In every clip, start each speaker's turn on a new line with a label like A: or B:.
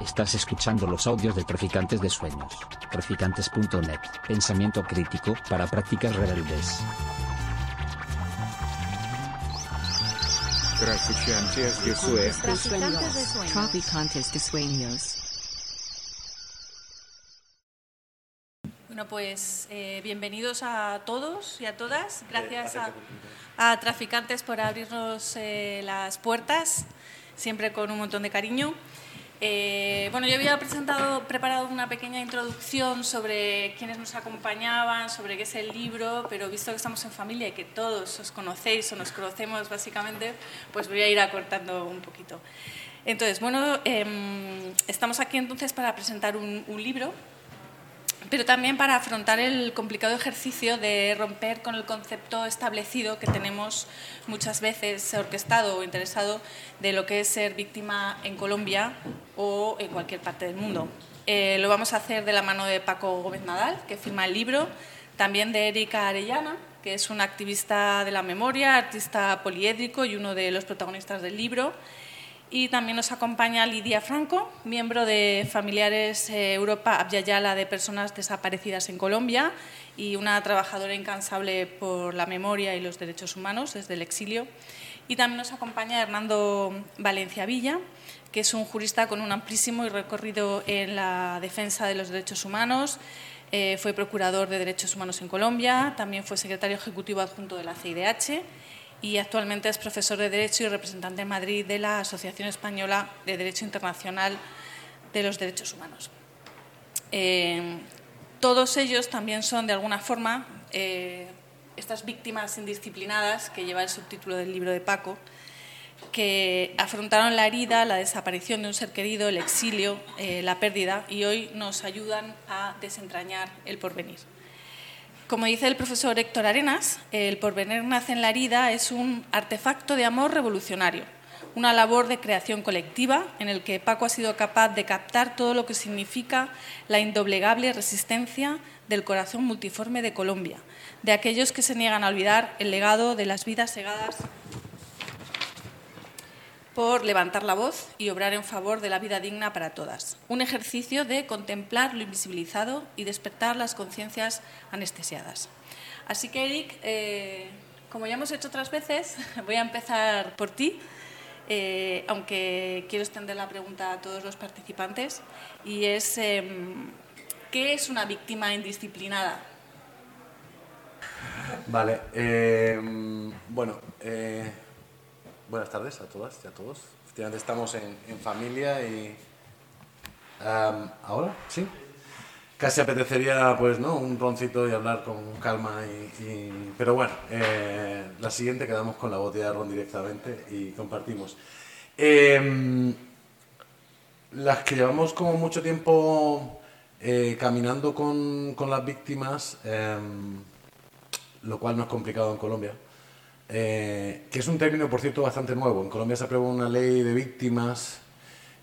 A: Estás escuchando los audios de Traficantes de Sueños. Traficantes.net. Pensamiento crítico para prácticas rebeldes.
B: Traficantes de Sueños.
C: Traficantes de sueños.
D: Bueno, pues eh, bienvenidos a todos y a todas. Gracias a, a Traficantes por abrirnos eh, las puertas, siempre con un montón de cariño. Eh, bueno, yo había presentado, preparado una pequeña introducción sobre quiénes nos acompañaban, sobre qué es el libro, pero visto que estamos en familia y que todos os conocéis o nos conocemos básicamente, pues voy a ir acortando un poquito. Entonces, bueno, em, estamos aquí entonces para presentar un, un libro pero también para afrontar el complicado ejercicio de romper con el concepto establecido que tenemos muchas veces orquestado o interesado de lo que es ser víctima en Colombia o en cualquier parte del mundo. Eh, lo vamos a hacer de la mano de Paco Gómez Nadal, que firma el libro, también de Erika Arellana, que es una activista de la memoria, artista poliédrico y uno de los protagonistas del libro. Y también nos acompaña Lidia Franco, miembro de Familiares eh, Europa Abyayala de Personas Desaparecidas en Colombia y una trabajadora incansable por la memoria y los derechos humanos desde el exilio. Y también nos acompaña Hernando Valencia Villa, que es un jurista con un amplísimo recorrido en la defensa de los derechos humanos. Eh, fue procurador de derechos humanos en Colombia, también fue secretario ejecutivo adjunto de la CIDH y actualmente es profesor de Derecho y representante en Madrid de la Asociación Española de Derecho Internacional de los Derechos Humanos. Eh, todos ellos también son, de alguna forma, eh, estas víctimas indisciplinadas que lleva el subtítulo del libro de Paco, que afrontaron la herida, la desaparición de un ser querido, el exilio, eh, la pérdida, y hoy nos ayudan a desentrañar el porvenir. Como dice el profesor Héctor Arenas, el porvenir nace en la herida es un artefacto de amor revolucionario, una labor de creación colectiva en el que Paco ha sido capaz de captar todo lo que significa la indoblegable resistencia del corazón multiforme de Colombia, de aquellos que se niegan a olvidar el legado de las vidas segadas por levantar la voz y obrar en favor de la vida digna para todas. Un ejercicio de contemplar lo invisibilizado y despertar las conciencias anestesiadas. Así que, Eric, eh, como ya hemos hecho otras veces, voy a empezar por ti, eh, aunque quiero extender la pregunta a todos los participantes, y es, eh, ¿qué es una víctima indisciplinada?
E: Vale, eh, bueno, eh, buenas tardes a todas y a todos. Efectivamente estamos en, familia y... ¿Ahora? ¿Sí? Casi apetecería, pues, ¿no? Un roncito y hablar con calma y- Pero bueno, eh, la siguiente quedamos con la botella de ron directamente y compartimos. Em, las que llevamos como mucho tiempo eh, caminando con, con las víctimas, em, lo cual no es complicado en Colombia, eh, que es un término, por cierto, bastante nuevo. En Colombia se aprobó una ley de víctimas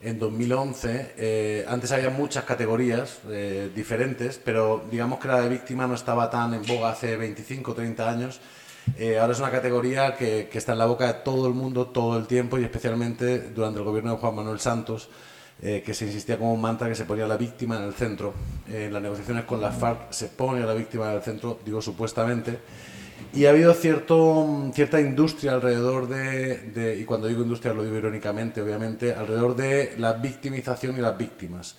E: en 2011. eh, antes había muchas categorías eh, diferentes, pero digamos que la de víctima no estaba tan en boga hace 25 o 30 años. Eh, ahora es una categoría que, que está en la boca de todo el mundo todo el tiempo y especialmente durante el gobierno de Juan Manuel Santos, eh, que se insistía como un mantra que se ponía a la víctima en el centro. En las negociaciones con las FARC se pone a la víctima en el centro, digo supuestamente. Y ha habido cierto, cierta industria alrededor de, y cuando digo industria lo digo irónicamente, obviamente, alrededor de la victimización y las víctimas.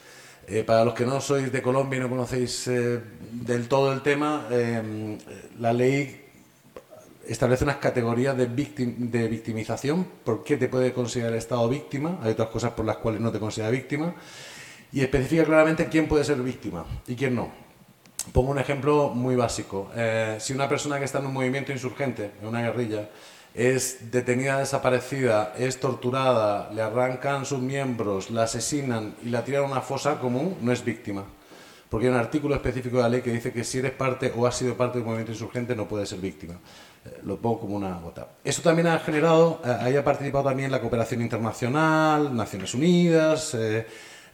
E: Eh, para los que no sois de Colombia y no conocéis eh, del todo el tema, eh, la ley establece unas categorías de, victim- de victimización, por qué te puede considerar Estado víctima, hay otras cosas por las cuales no te considera víctima, y especifica claramente quién puede ser víctima y quién no. Pongo un ejemplo muy básico. Eh, si una persona que está en un movimiento insurgente, en una guerrilla, es detenida, desaparecida, es torturada, le arrancan sus miembros, la asesinan y la tiran a una fosa común, no es víctima. Porque hay un artículo específico de la ley que dice que si eres parte o has sido parte de un movimiento insurgente no puedes ser víctima. Eh, lo pongo como una gota. Eso también ha generado, eh, ahí ha participado también la cooperación internacional, Naciones Unidas,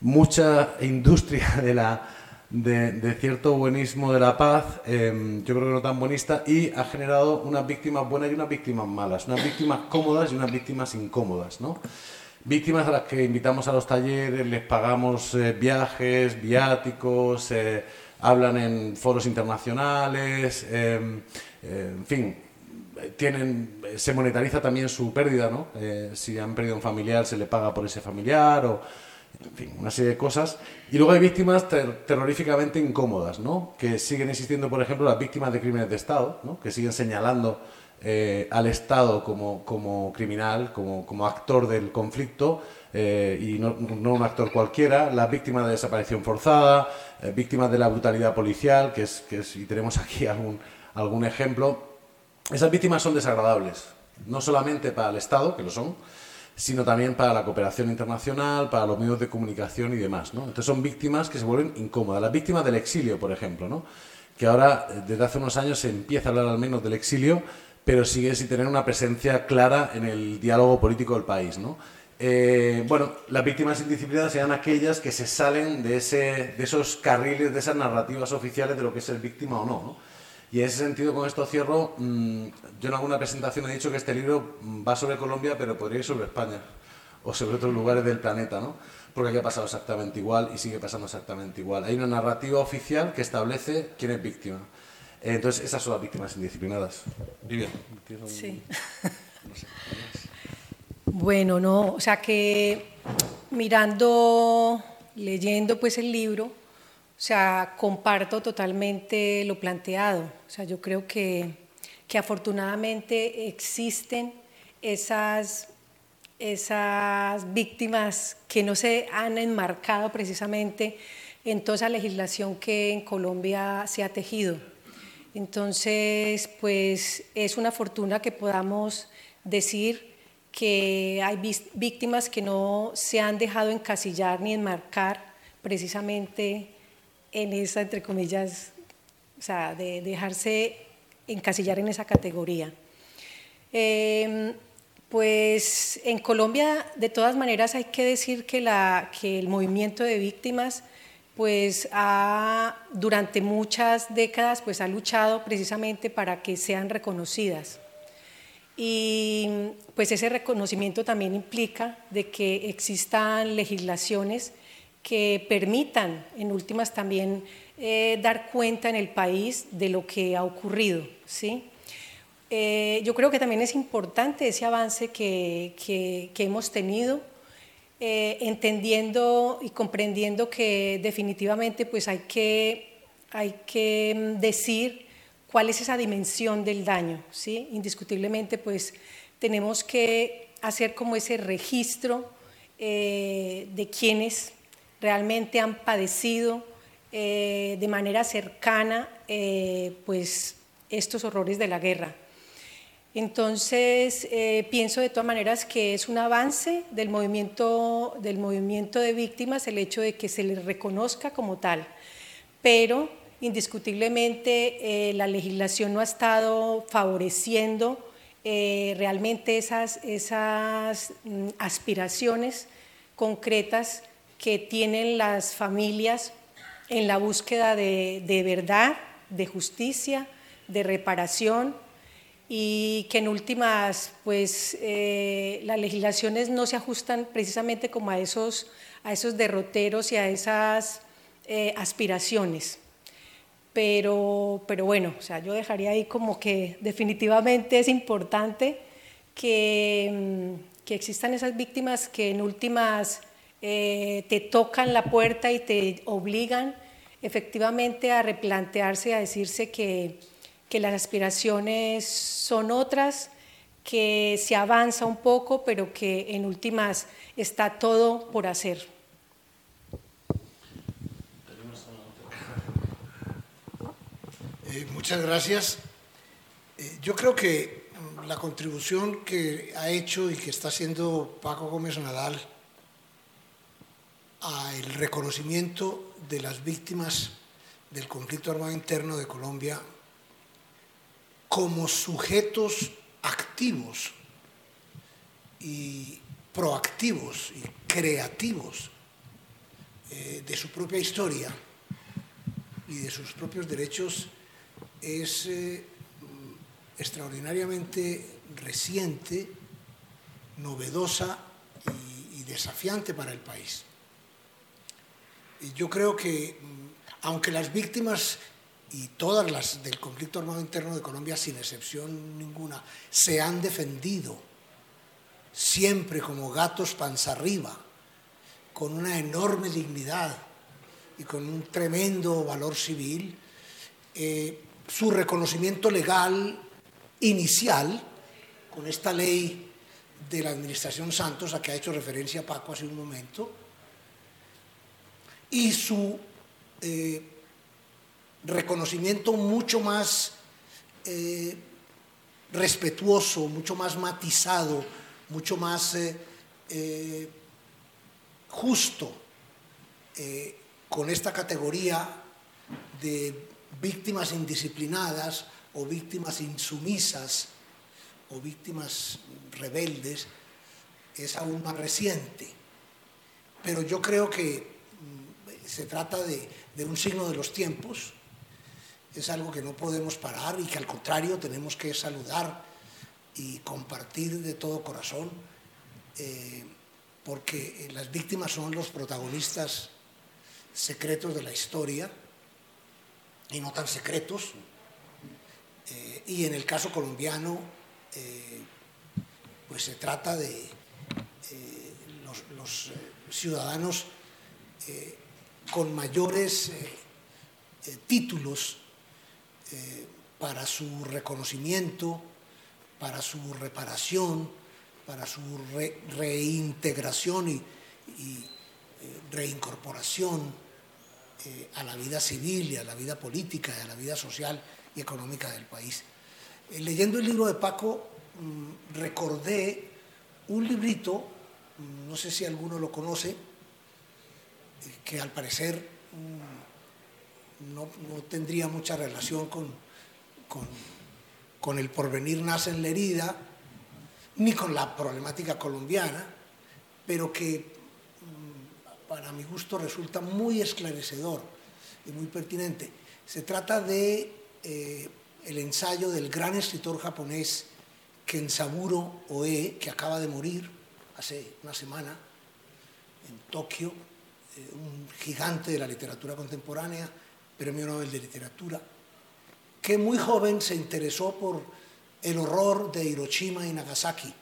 E: mucha industria de, la, de, cierto buenismo de la paz, eh, yo creo que no tan buenista, y ha generado unas víctimas buenas y unas víctimas malas, unas víctimas cómodas y unas víctimas incómodas, ¿no? víctimas a las que invitamos a los talleres, les pagamos eh, viajes, viáticos, eh, hablan en foros internacionales, em, eh, en fin, tienen, se monetariza también su pérdida, ¿no? si han perdido un familiar, se le paga por ese familiar en fin, una serie de cosas. Y luego hay víctimas terroríficamente incómodas, ¿no? Que siguen existiendo, por ejemplo, las víctimas de crímenes de Estado, ¿no? Que siguen señalando eh, al Estado como, como criminal, como, como, actor del conflicto eh, y no, no, un actor cualquiera, las víctimas de desaparición forzada, eh, víctimas de la brutalidad policial, que es, que es, y tenemos aquí algún, algún ejemplo. Esas víctimas son desagradables, no solamente para el Estado, que lo son, sino también para la cooperación internacional, para los medios de comunicación y demás. ¿no? Entonces son víctimas que se vuelven incómodas. Las víctimas del exilio, por ejemplo, ¿no? que ahora desde hace unos años se empieza a hablar al menos del exilio, pero sigue sin tener una presencia clara en el diálogo político del país. ¿no? Eh, bueno, las víctimas indisciplinadas sean aquellas que se salen de, ese, de esos carriles, de esas narrativas oficiales de lo que es ser víctima o no. ¿no? Y en ese sentido, con esto cierro, mm, yo en alguna presentación he dicho que este libro va sobre Colombia, pero podría ir sobre España o sobre otros lugares del planeta, ¿no? Porque aquí ha pasado exactamente igual y sigue pasando exactamente igual. Hay una narrativa oficial que establece quién es víctima. Entonces, esas son las víctimas indisciplinadas. Vivian.
C: Sí. bueno, no, o sea que mirando, leyendo pues el libro, o sea, comparto totalmente lo planteado. O sea, yo creo que, que afortunadamente existen esas, esas víctimas que no se han enmarcado precisamente en toda esa legislación que en Colombia se ha tejido. Entonces, pues es una fortuna que podamos decir que hay víctimas que no se han dejado encasillar ni enmarcar precisamente en esa, entre comillas, o sea, de dejarse encasillar en esa categoría. Em, pues en Colombia, de todas maneras, hay que decir que, la, que el movimiento de víctimas pues ha, durante muchas décadas pues ha luchado precisamente para que sean reconocidas. Y pues ese reconocimiento también implica de que existan legislaciones que permitan, en últimas también, eh, dar cuenta en el país de lo que ha ocurrido. ¿sí? Eh, yo creo que también es importante ese avance que, que, hemos tenido eh, entendiendo y comprendiendo que definitivamente pues hay que, hay que mm, decir cuál es esa dimensión del daño, ¿sí? Indiscutiblemente pues tenemos que hacer como ese registro de quienes realmente han padecido eh, de manera cercana pues estos horrores de la guerra. Entonces, eh, pienso de todas maneras que es un avance del movimiento, del movimiento de víctimas el hecho de que se les reconozca como tal, pero indiscutiblemente eh, la legislación no ha estado favoreciendo eh, realmente esas, esas mm, aspiraciones concretas que tienen las familias en la búsqueda de, de verdad, de justicia, de reparación y que en últimas, pues eh, las legislaciones no se ajustan precisamente como a esos, a esos derroteros y a esas eh, aspiraciones. Pero, pero bueno, o sea, yo dejaría ahí como que definitivamente es importante que, mm, que existan esas víctimas que en últimas eh, te tocan la puerta y te obligan efectivamente a replantearse, a decirse que las aspiraciones son otras, que se avanza un poco, pero que en últimas está todo por hacer.
F: Eh, muchas gracias. Eh, yo creo que la contribución que ha hecho y que está haciendo Paco Gómez Nadal al reconocimiento de las víctimas del conflicto armado interno de Colombia como sujetos activos y proactivos y creativos eh, de su propia historia y de sus propios derechos es eh, extraordinariamente reciente, novedosa y, desafiante para el país. Yo creo que, mm, aunque las víctimas y todas las del conflicto armado interno de Colombia, sin excepción ninguna, se han defendido siempre como gatos panza arriba, con una enorme dignidad y con un tremendo valor civil, eh, su reconocimiento legal inicial, con esta ley de la Administración Santos a que ha hecho referencia Paco hace un momento, y su eh, reconocimiento mucho más eh, respetuoso, mucho más matizado, mucho más eh, justo con esta categoría de víctimas indisciplinadas o víctimas insumisas o víctimas rebeldes es aún más reciente. Pero yo creo que se trata de, de un signo de los tiempos es algo que no podemos parar y que al contrario tenemos que saludar y compartir de todo corazón, eh, porque las víctimas son los protagonistas secretos de la historia y no tan secretos. Eh, y en el caso colombiano, eh, pues se trata de los, los ciudadanos con mayores títulos eh, para su reconocimiento, para su reparación, para su reintegración y, eh, reincorporación eh, a la vida civil y a la vida política a la vida social y económica del país. leyendo el libro de Paco, mm, recordé un librito, mm, no sé si alguno lo conoce, que al parecer mm, no, tendría mucha relación con, con, el porvenir nace en la herida, ni con la problemática colombiana, pero que mm, para mi gusto resulta muy esclarecedor y muy pertinente. Se trata de eh, el ensayo del gran escritor japonés Kensaburo Oe, que acaba de morir hace una semana en Tokio, un gigante de la literatura contemporánea, Premio Nobel de Literatura, que muy joven se interesó por el horror de Hiroshima y Nagasaki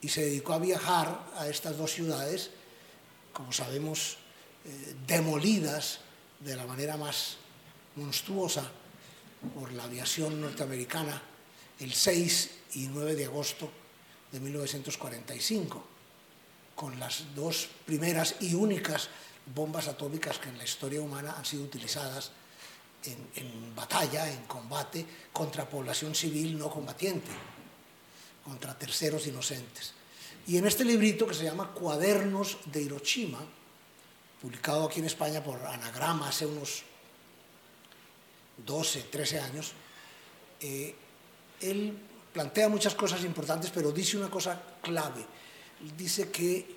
F: y se dedicó a viajar a estas dos ciudades, como sabemos, eh, demolidas de la manera más monstruosa por la aviación norteamericana el 6 y 9 de agosto de 1945, con las dos primeras y únicas bombas atómicas que en la historia humana han sido utilizadas en, batalla, en combate contra población civil no combatiente, contra terceros inocentes. Y en este librito que se llama Cuadernos de Hiroshima, publicado aquí en España por Anagrama hace unos 12, 13 años, eh, él plantea muchas cosas importantes, pero dice una cosa clave. Dice que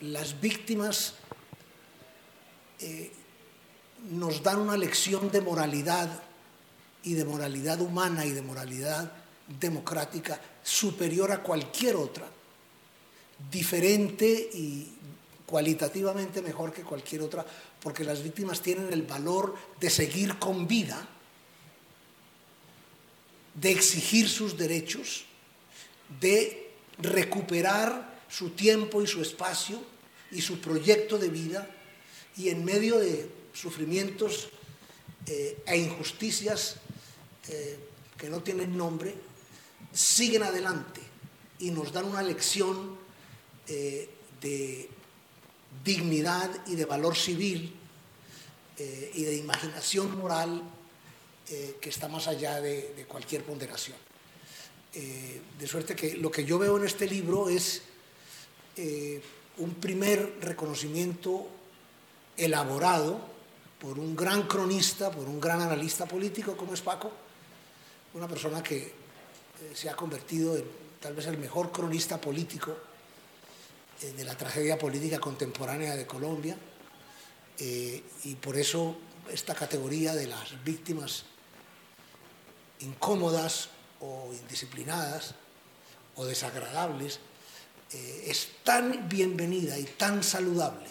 F: las víctimas eh, nos dan una lección de moralidad y de moralidad humana y de moralidad democrática superior a cualquier otra, diferente y cualitativamente mejor que cualquier otra, porque las víctimas tienen el valor de seguir con vida, de exigir sus derechos, de recuperar su tiempo y su espacio y su proyecto de vida y en medio de sufrimientos eh, e injusticias eh, que no tienen nombre, siguen adelante y nos dan una lección eh, de dignidad y de valor civil y de imaginación moral que está más allá de, de cualquier ponderación. de suerte que lo que yo veo en este libro es un primer reconocimiento elaborado por un gran cronista, por un gran analista político como es Paco, una persona que eh, se ha convertido en tal vez el mejor cronista político eh, de la tragedia política contemporánea de Colombia, eh, y por eso esta categoría de las víctimas incómodas o indisciplinadas o desagradables eh, es tan bienvenida y tan saludable.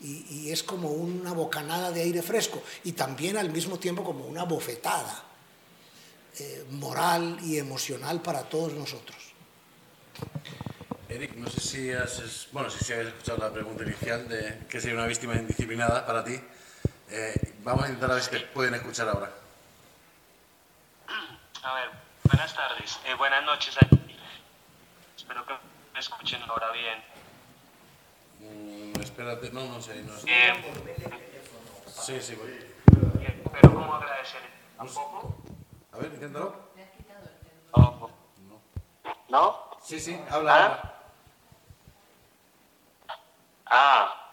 F: Y, es como una bocanada de aire fresco y también al mismo tiempo como una bofetada eh, moral y emocional para todos nosotros.
E: Eric, no sé si has, bueno, si has escuchado la pregunta inicial de qué sería una víctima indisciplinada para ti. Eh, vamos a intentar a ver si te pueden escuchar ahora.
G: A ver, buenas tardes, buenas noches. Espero que me escuchen ahora bien.
E: Mm, espérate, no, no sé. No sé. sí, sí, voy.
G: Pero ¿cómo agradecer? ¿Un poco?
E: A ver, inténtalo.
G: No. ¿No?
E: Sí, sí, habla.
G: ¿Ah? ah,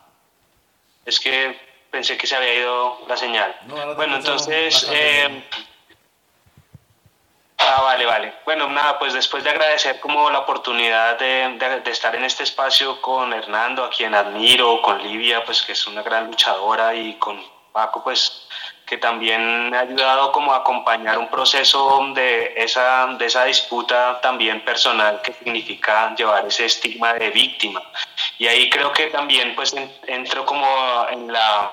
G: es que pensé que se había ido la señal. bueno, entonces... Ah, vale, vale. Bueno, nada, pues después de agradecer como la oportunidad de, de, estar en este espacio con Hernando, a quien admiro, con Livia, pues que es una gran luchadora, y con Paco, pues que también me ha ayudado como a acompañar un proceso de esa, de esa disputa también personal que significa llevar ese estigma de víctima. Y ahí creo que también pues entro como en la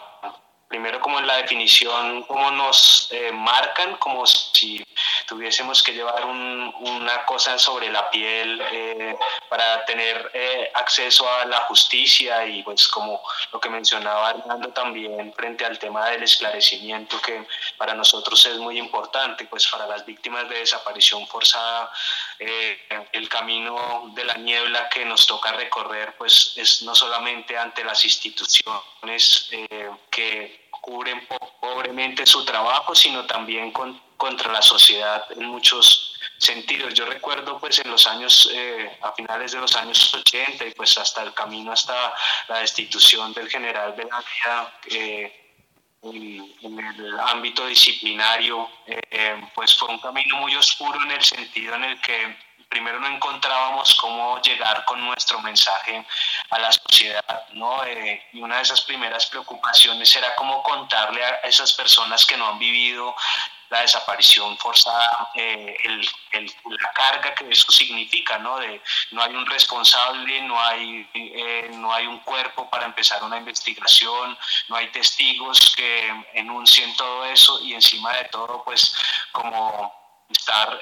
G: primero como en la definición, cómo nos eh, marcan, como si tuviésemos que llevar una cosa sobre la piel eh, para tener eh, acceso a la justicia y pues como lo que mencionaba Hernando también frente al tema del esclarecimiento que para nosotros es muy importante, pues para las víctimas de desaparición forzada el camino de la niebla que nos toca recorrer pues es no solamente ante las instituciones que cubren pobremente su trabajo, sino también con, contra la sociedad en muchos sentidos. Yo recuerdo pues en los años, eh, a finales de los años 80 y pues hasta el camino hasta la destitución del general Belandia eh, en, el ámbito disciplinario, eh, pues fue un camino muy oscuro en el sentido en el que primero no encontrábamos cómo llegar con nuestro mensaje a la sociedad, ¿no? Eh, y una de esas primeras preocupaciones era cómo contarle a esas personas que no han vivido la desaparición forzada, eh, la carga que eso significa, ¿no? De, no hay un responsable, no hay, eh, no hay un cuerpo para empezar una investigación, no hay testigos que enuncien todo eso y encima de todo, pues como estar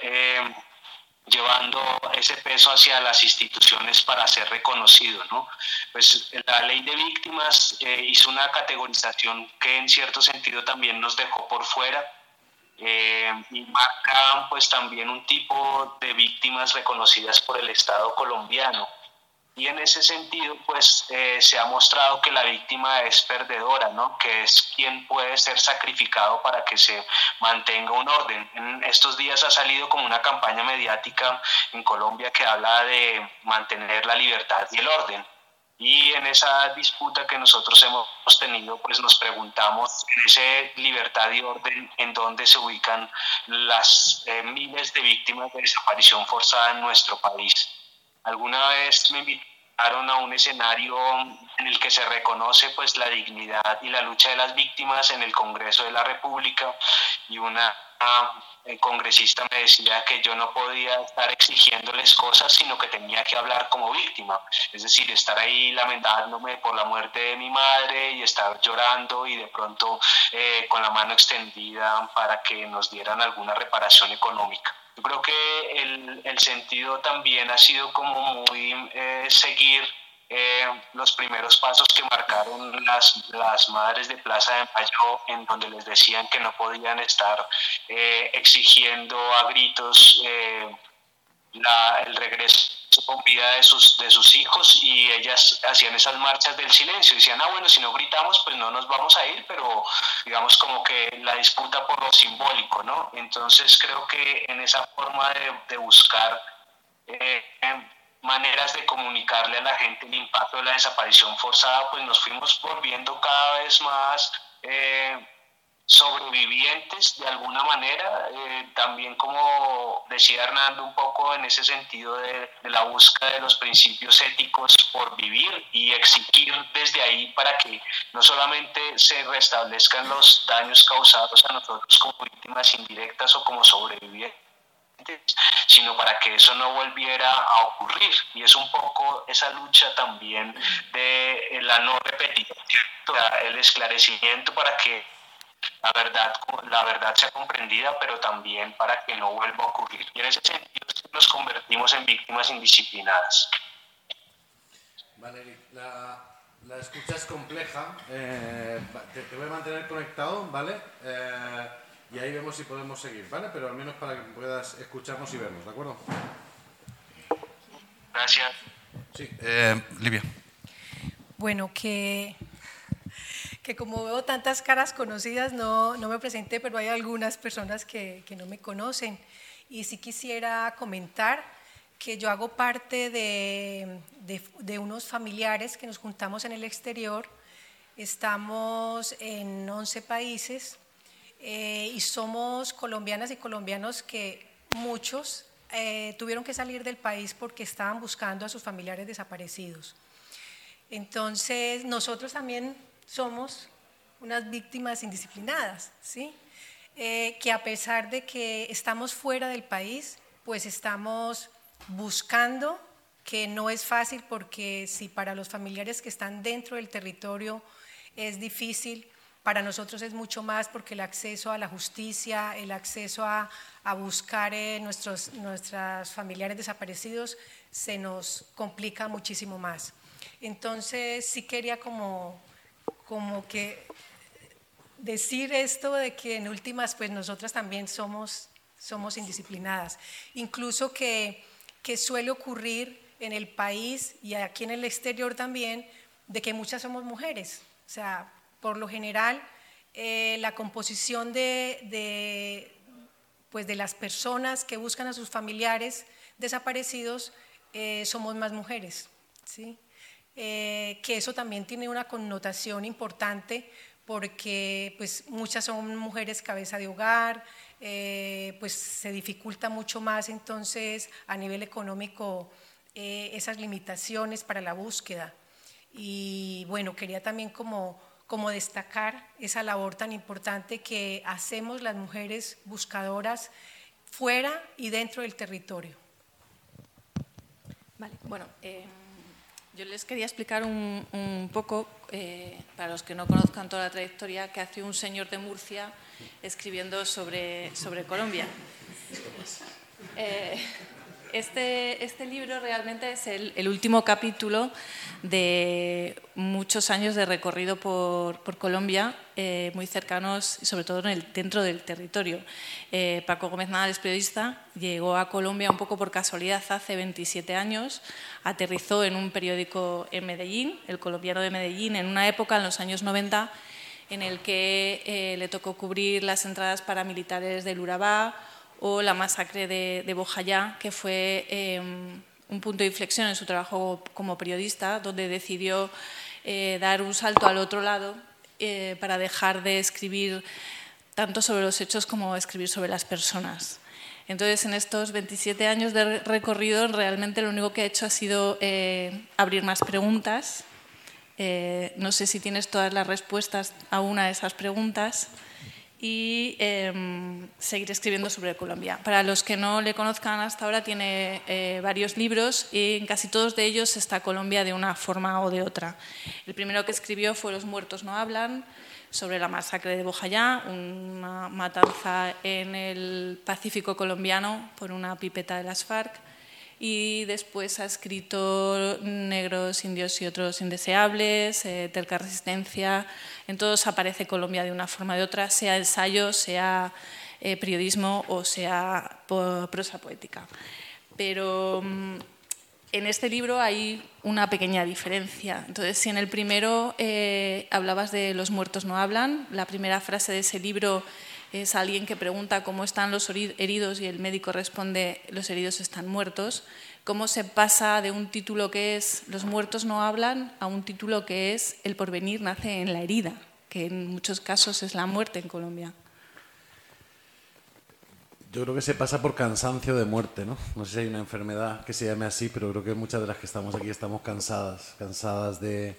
G: llevando ese peso hacia las instituciones para ser reconocido. ¿no? Pues la ley de víctimas eh, hizo una categorización que en cierto sentido también nos dejó por fuera eh, y marca pues también un tipo de víctimas reconocidas por el Estado colombiano. Y en ese sentido, pues eh, se ha mostrado que la víctima es perdedora, ¿no? que es quien puede ser sacrificado para que se mantenga un orden. En estos días ha salido como una campaña mediática en Colombia que habla de mantener la libertad y el orden. Y en esa disputa que nosotros hemos tenido, pues nos preguntamos esa libertad y orden en dónde se ubican las eh, miles de víctimas de desaparición forzada en nuestro país. Alguna vez me invitaron a un escenario en el que se reconoce pues la dignidad y la lucha de las víctimas en el Congreso de la República y una eh, congresista me decía que yo no podía estar exigiéndoles cosas, sino que tenía que hablar como víctima, es decir, estar ahí lamentándome por la muerte de mi madre y estar llorando y de pronto eh, con la mano extendida para que nos dieran alguna reparación económica. Yo creo que el, el sentido también ha sido como muy eh, seguir eh, los primeros pasos que marcaron las, las madres de Plaza de Mayo, en donde les decían que no podían estar eh, exigiendo a gritos la, el regreso con vida de sus, de sus hijos y ellas hacían esas marchas del silencio. Decían, ah, bueno, si no gritamos, pues no nos vamos a ir, pero digamos como que la disputa por lo simbólico, ¿no? Entonces creo que en esa forma de, de buscar eh, maneras de comunicarle a la gente el impacto de la desaparición forzada, pues nos fuimos volviendo cada vez más... Eh, sobrevivientes de alguna manera, eh, también como decía Hernando un poco en ese sentido de, la búsqueda de los principios éticos por vivir y exigir desde ahí para que no solamente se restablezcan los daños causados a nosotros como víctimas indirectas o como sobrevivientes, sino para que eso no volviera a ocurrir. Y es un poco esa lucha también de la no repetición, el esclarecimiento para que la verdad, la verdad sea comprendida, pero también para que no vuelva a ocurrir. Y en ese sentido nos convertimos en víctimas indisciplinadas.
E: Valery, la, la escucha es compleja. Eh, te, voy a mantener conectado, ¿vale? Eh, y ahí vemos si podemos seguir, ¿vale? Pero al menos para que puedas escucharnos y vernos, ¿de acuerdo?
G: Gracias.
E: Sí, eh, Livia.
C: Bueno, que, que como veo tantas caras conocidas, no, no me presenté, pero hay algunas personas que, que no me conocen. Y sí quisiera comentar que yo hago parte de, de, de, unos familiares que nos juntamos en el exterior. Estamos en 11 países eh, y somos colombianas y colombianos que muchos eh, tuvieron que salir del país porque estaban buscando a sus familiares desaparecidos. Entonces, nosotros también somos unas víctimas indisciplinadas, ¿sí? Eh, que a pesar de que estamos fuera del país, pues estamos buscando, que no es fácil porque si para los familiares que están dentro del territorio es difícil, para nosotros es mucho más porque el acceso a la justicia, el acceso a, buscar eh, nuestros nuestros familiares desaparecidos se nos complica muchísimo más. Entonces sí quería como, como que decir esto de que en últimas pues nosotras también somos, somos indisciplinadas. Incluso que, que suele ocurrir en el país y aquí en el exterior también de que muchas somos mujeres. O sea, por lo general, eh, la composición de, pues de las personas que buscan a sus familiares desaparecidos eh, somos más mujeres. ¿sí? Eh, que eso también tiene una connotación importante porque pues, muchas son mujeres cabeza de hogar, pues se dificulta mucho más entonces a nivel económico esas limitaciones para la búsqueda. Y bueno, quería también como como destacar esa labor tan importante que hacemos las mujeres buscadoras fuera y dentro del territorio.
D: Vale, bueno, eh, yo les quería explicar un, poco, eh, para los que no conozcan toda la trayectoria, que hace un señor de Murcia escribiendo sobre, sobre Colombia. Eh, este, este, libro realmente es el, último capítulo de muchos años de recorrido por, Colombia, eh, muy cercanos sobre todo en el, dentro del territorio. Eh, Paco Gómez Nadal es periodista, llegó a Colombia un poco por casualidad hace 27 años, aterrizó en un periódico en Medellín, el colombiano de Medellín, en una época, en los años 90, en el que eh, le tocó cubrir las entradas paramilitares del Urabá, o la masacre de, de Bojayá, que fue em, un punto de inflexión en su trabajo como periodista, donde decidió eh, dar un salto al otro lado eh, para dejar de escribir tanto sobre los hechos como escribir sobre las personas. Entonces, en estos 27 años de recorrido, realmente lo único que he hecho ha sido eh, abrir más preguntas. no sé si tienes todas las respuestas a una de esas preguntas y em, seguir escribiendo sobre Colombia. Para los que no le conozcan hasta ahora, tiene eh, varios libros y en casi todos de ellos está Colombia de una forma o de otra. El primero que escribió fue Los muertos no hablan, sobre la masacre de Bojayá, una matanza en el Pacífico colombiano por una pipeta de las FARC y después ha escrito Negros, Indios y otros indeseables, eh, Terca Resistencia. En todos aparece Colombia de una forma de otra, sea ensayo, sea eh, periodismo o sea prosa poética. Pero mm, en este libro hay una pequeña diferencia. Entonces, si en el primero eh, hablabas de los muertos no hablan, la primera frase de ese libro es alguien que pregunta cómo están los heridos y el médico responde los heridos están muertos, cómo se pasa de un título que es los muertos no hablan a un título que es el porvenir nace en la herida, que en muchos casos es la muerte en Colombia.
E: Yo creo que se pasa por cansancio de muerte, ¿no? No sé si hay una enfermedad que se llame así, pero creo que muchas de las que estamos aquí estamos cansadas, cansadas de...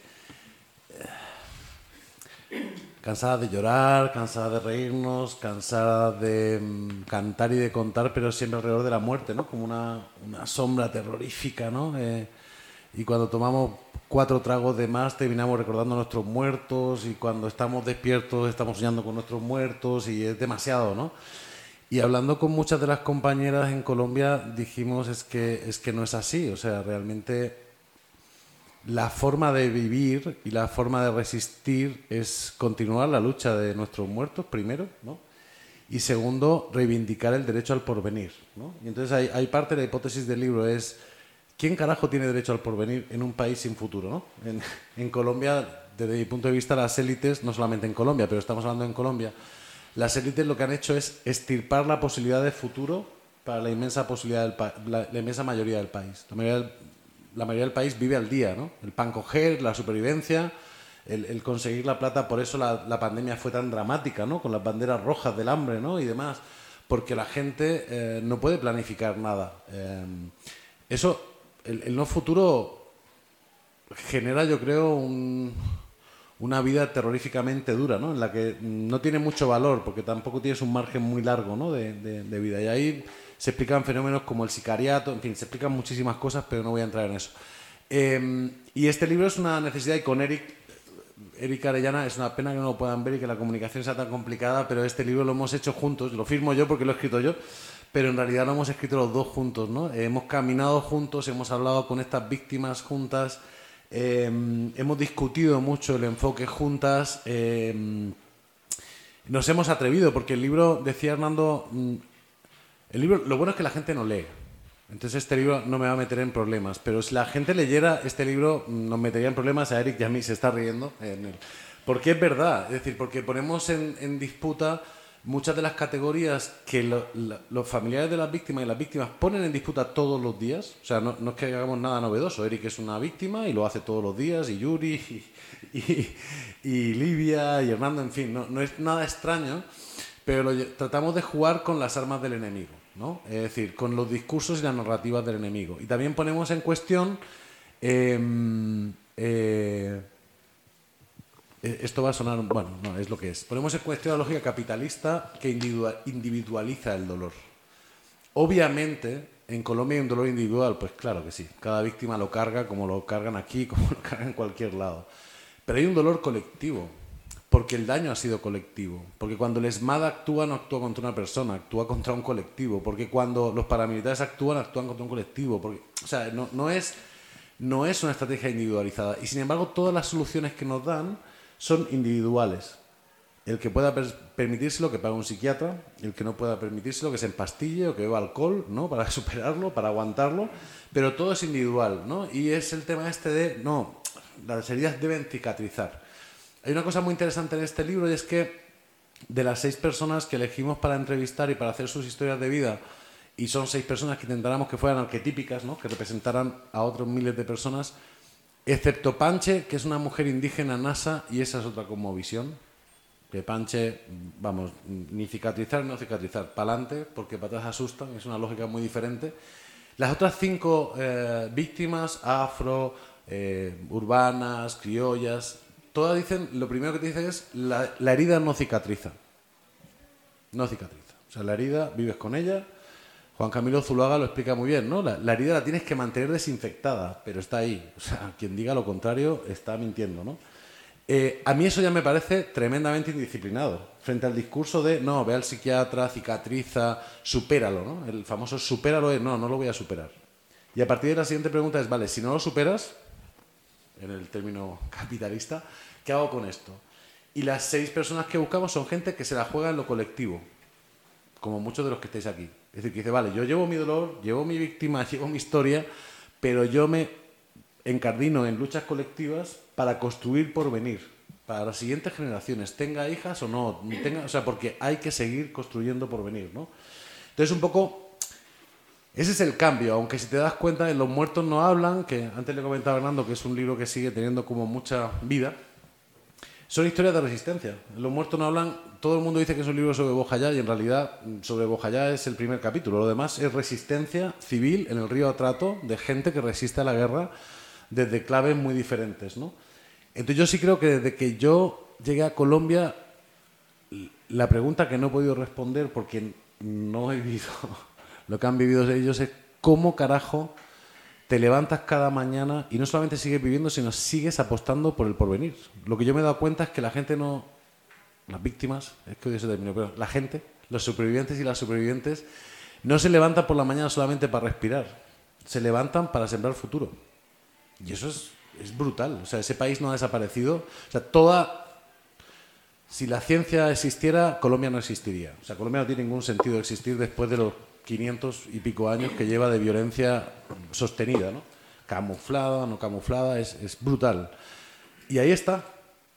E: Cansada de llorar, cansada de reírnos, cansada de mm, cantar y de contar, pero siempre alrededor de la muerte, ¿no? Como una, una sombra terrorífica, ¿no? Eh, y cuando tomamos cuatro tragos de más terminamos recordando a nuestros muertos y cuando estamos despiertos estamos soñando con nuestros muertos y es demasiado, ¿no? Y hablando con muchas de las compañeras en Colombia dijimos es que, es que no es así, o sea, realmente la forma de vivir y la forma de resistir es continuar la lucha de nuestros muertos, primero, ¿no? Y segundo, reivindicar el derecho al porvenir, ¿no? Y entonces hay, parte de la hipótesis del libro es ¿quién carajo tiene derecho al porvenir en un país sin futuro? ¿no? En, Colombia, desde mi punto de vista, las élites, no solamente en Colombia, pero estamos hablando en Colombia, las élites lo que han hecho es estirpar la posibilidad de futuro para la inmensa, posibilidad la, inmensa mayoría del país. Del, país vive al día, ¿no? El pan coger, la supervivencia, el, conseguir la plata, por eso la, pandemia fue tan dramática, ¿no? Con las banderas rojas del hambre, ¿no? Y demás, porque la gente eh, no puede planificar nada. Eh, eso el, no futuro genera, yo creo, una vida terroríficamente dura, ¿no? En la que no tiene mucho valor, porque tampoco tienes un margen muy largo, ¿no? De, vida. Y ahí se explican fenómenos como el sicariato, en fin, se explican muchísimas cosas, pero no voy a entrar en eso. Em, y este libro es una necesidad, y con Eric, Eric Arellana, es una pena que no lo puedan ver y que la comunicación sea tan complicada, pero este libro lo hemos hecho juntos, lo firmo yo porque lo he escrito yo, pero en realidad lo hemos escrito los dos juntos, ¿no? hemos caminado juntos, hemos hablado con estas víctimas juntas, em, hemos discutido mucho el enfoque juntas, em, nos hemos atrevido, porque el libro, decía Hernando, mm, el libro, lo bueno es que la gente no lee. Entonces este libro no me va a meter en problemas, pero si la gente leyera este libro mm, nos metería en problemas, a Eric y a mí se está riendo, en porque es verdad, es decir, porque ponemos en, en disputa muchas de las categorías que los familiares de las víctimas y las víctimas ponen en disputa todos los días, o sea, no, es que hagamos nada novedoso, Eric es una víctima y lo hace todos los días, y Yuri, y, y, Livia, y Hernando, en fin, no, es nada extraño, pero tratamos de jugar con las armas del enemigo, Es decir, con los discursos y las narrativas del enemigo. Y también ponemos en cuestión... Em, eh, eh, esto va a sonar, bueno, no, es lo que es. Ponemos en cuestión la lógica capitalista que individualiza el dolor. Obviamente, en Colombia hay un dolor individual, pues claro que sí. Cada víctima lo carga como lo cargan aquí, como lo cargan en cualquier lado. Pero hay un dolor colectivo, porque el daño ha sido colectivo. Porque cuando el ESMAD actúa, no actúa contra una persona, actúa contra un colectivo. Porque cuando los paramilitares actúan, actúan contra un colectivo. O sea, no, no, es, no es una estrategia individualizada. Y sin embargo, todas las soluciones que nos dan son individuales. El que pueda permitírselo que pague un psiquiatra, el que no pueda permitírselo que se empastille o que beba alcohol, ¿no? Para superarlo, para aguantarlo, pero todo es individual, ¿no? Y es el tema este de, no, las heridas deben cicatrizar. Hay una cosa muy interesante en este libro y es que de las seis personas que elegimos para entrevistar y para hacer sus historias de vida, y son seis personas que intentáramos que fueran arquetípicas, ¿no? que representaran a otros miles de personas, Excepto Panche, que es una mujer indígena nasa, y esa es otra como visión. Que Panche, vamos, ni cicatrizar, no cicatrizar, pa'lante, porque patas asustan, es una lógica muy diferente. Las otras cinco eh, víctimas, afro, eh, urbanas, criollas, todas dicen, lo primero que te dicen es, la, herida no cicatriza. No cicatriza. O sea, la herida, vives con ella, Juan Camilo Zuluaga lo explica muy bien, ¿no? La, herida la tienes que mantener desinfectada, pero está ahí. O sea, quien diga lo contrario está mintiendo, ¿no? Eh, a mí eso ya me parece tremendamente indisciplinado, frente al discurso de, no, ve al psiquiatra, cicatriza, supéralo, ¿no? El famoso supéralo es, no, no lo voy a superar. Y a partir de la siguiente pregunta es, vale, si no lo superas, en el término capitalista, ¿qué hago con esto? Y las seis personas que buscamos son gente que se la juega en lo colectivo, como muchos de los que estáis aquí. Es decir, que dice, vale, yo llevo mi dolor, llevo mi víctima, llevo mi historia, pero yo me encardino en luchas colectivas para construir por venir, para las siguientes generaciones, tenga hijas o no, tenga, o sea, porque hay que seguir construyendo por venir, ¿no? Entonces, un poco, ese es el cambio, aunque si te das cuenta, en Los Muertos no hablan, que antes le comentaba Hernando que es un libro que sigue teniendo como mucha vida, son historias de resistencia. Los muertos no hablan. Todo el mundo dice que es un libro sobre Bojayá y en realidad sobre Bojayá es el primer capítulo. Lo demás es resistencia civil en el río Atrato de gente que resiste a la guerra desde claves muy diferentes. ¿no? Entonces yo sí creo que desde que yo llegué a Colombia, la pregunta que no he podido responder porque no he vivido lo que han vivido ellos es cómo carajo te levantas cada mañana y no solamente sigues viviendo, sino sigues apostando por el porvenir. Lo que yo me he dado cuenta es que la gente no, las víctimas, es que hoy ese término, pero la gente, los supervivientes y las supervivientes, no se levantan por la mañana solamente para respirar, se levantan para sembrar futuro. Y eso es, es brutal. O sea, ese país no ha desaparecido. O sea, toda si la ciencia existiera, Colombia no existiría. O sea, Colombia no tiene ningún sentido existir después de los 500 y pico años que lleva de violencia sostenida, ¿no? Camuflada, no camuflada, es, es brutal. Y ahí está.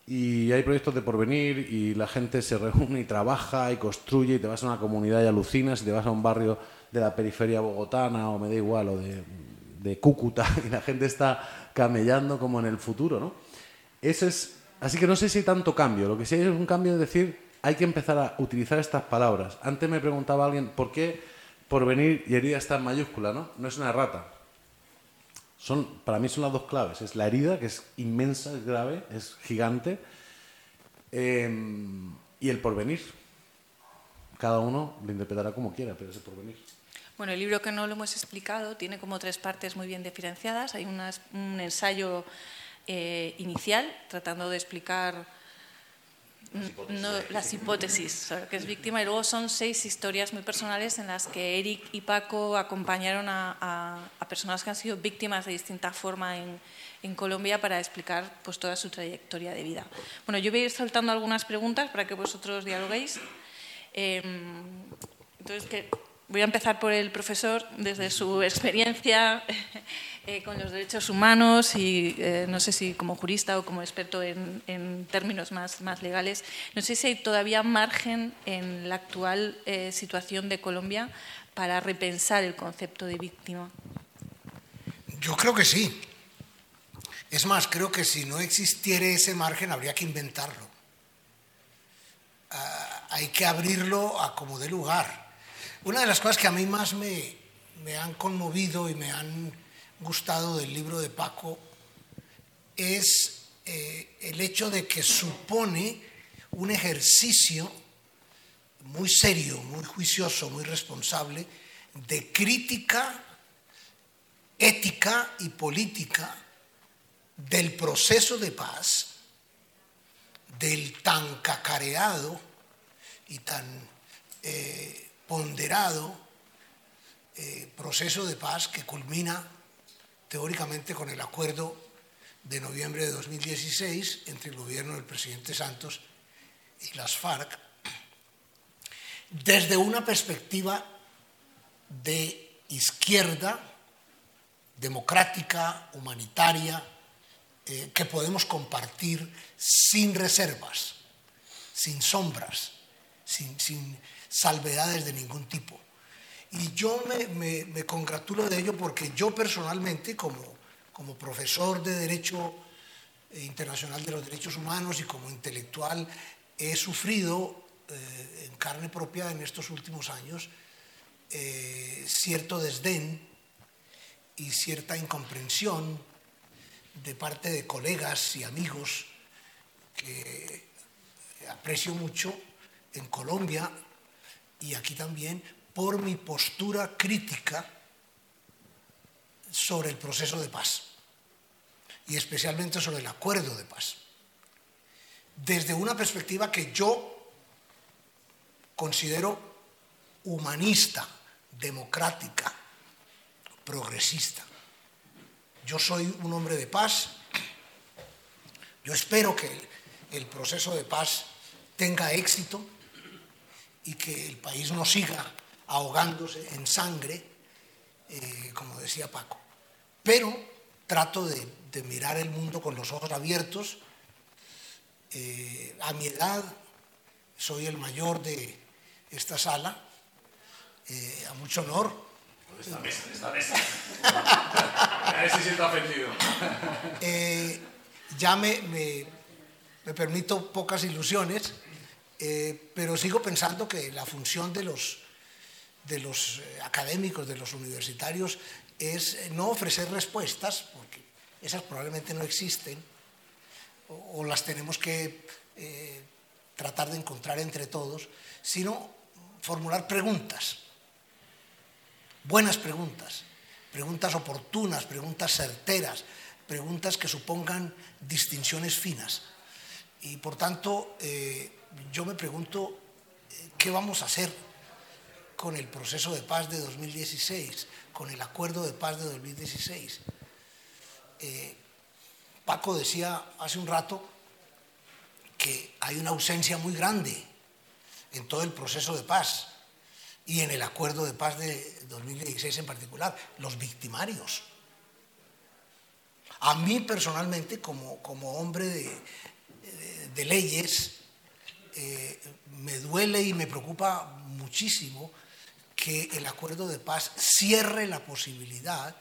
E: Y hay proyectos de porvenir y la gente se reúne y trabaja y construye y te vas a una comunidad y alucinas y te vas a un barrio de la periferia bogotana o me da igual o de, de Cúcuta y la gente está camellando como en el futuro, ¿no? Eso es Así que no sé si hay tanto cambio. Lo que sí hay es un cambio de decir, hay que empezar a utilizar estas palabras. Antes me preguntaba alguien, ¿por qué por venir y herida está en mayúscula? ¿no? no es una rata. Son, para mí son las dos claves. Es la herida, que es inmensa, es grave, es gigante, em, y el porvenir. Cada uno lo interpretará como quiera, pero es el porvenir.
D: Bueno, el libro que no lo hemos explicado tiene como tres partes muy bien diferenciadas. Hay un ensayo eh, inicial, tratando de explicar las hipótesis, que es víctima, y luego son seis historias muy personales en las que Eric y Paco acompañaron a, personas que han sido víctimas de distinta forma en, en, Colombia para explicar pues, toda su trayectoria de vida. Bueno, yo voy a ir saltando algunas preguntas para que vosotros dialoguéis. Em, entonces, que voy a empezar por el profesor, desde su experiencia eh, con los derechos humanos y eh, no sé si como jurista o como experto en, términos más, más, legales, no sé si hay todavía margen en la actual eh, situación de Colombia para repensar el concepto de víctima.
F: Yo creo que sí. Es más, creo que si no existiera ese margen habría que inventarlo. Ah, hay que abrirlo a como de lugar una de las cosas que a mí más me, han conmovido y me han gustado del libro de Paco es eh, el hecho de que supone un ejercicio muy serio, muy juicioso, muy responsable de crítica ética y política del proceso de paz, del tan cacareado y tan eh, ponderado eh, proceso de paz que culmina teóricamente con el acuerdo de noviembre de 2016 entre el gobierno del presidente Santos y las FARC, desde una perspectiva de izquierda, democrática, humanitaria, eh, que podemos compartir sin reservas, sin sombras, sin, sin, salvedades de ningún tipo. Y yo me, congratulo de ello porque yo personalmente, como, como profesor de Derecho Internacional de los Derechos Humanos y como intelectual, he sufrido eh, en carne propia en estos últimos años eh, cierto desdén y cierta incomprensión de parte de colegas y amigos que aprecio mucho en Colombia y aquí también por mi postura crítica sobre el proceso de paz y especialmente sobre el acuerdo de paz. Desde una perspectiva que yo considero humanista, democrática, progresista. Yo soy un hombre de paz. Yo espero que el, proceso de paz tenga éxito y que el país no siga ahogándose en sangre, eh, como decía Paco. Pero trato de, mirar el mundo con los ojos abiertos. Eh, a mi edad, soy el mayor de esta sala, eh, a mucho honor.
E: Esta mesa, esta mesa. a ver si siento ofendido.
F: ya me, me permito pocas ilusiones eh, pero sigo pensando que la función de los, de los eh, académicos, de los universitarios, es no ofrecer respuestas, porque esas probablemente no existen, o, las tenemos que eh, tratar de encontrar entre todos, sino formular preguntas, buenas preguntas, preguntas oportunas, preguntas certeras, preguntas que supongan distinciones finas. Y por tanto, eh, yo me pregunto, eh, ¿qué vamos a hacer con el proceso de paz de 2016, con el acuerdo de paz de 2016? Eh, Paco decía hace un rato que hay una ausencia muy grande en todo el proceso de paz y en el acuerdo de paz de 2016 en particular, los victimarios. A mí personalmente, como, como hombre de, leyes, eh, me duele y me preocupa muchísimo que el acuerdo de paz cierre la posibilidad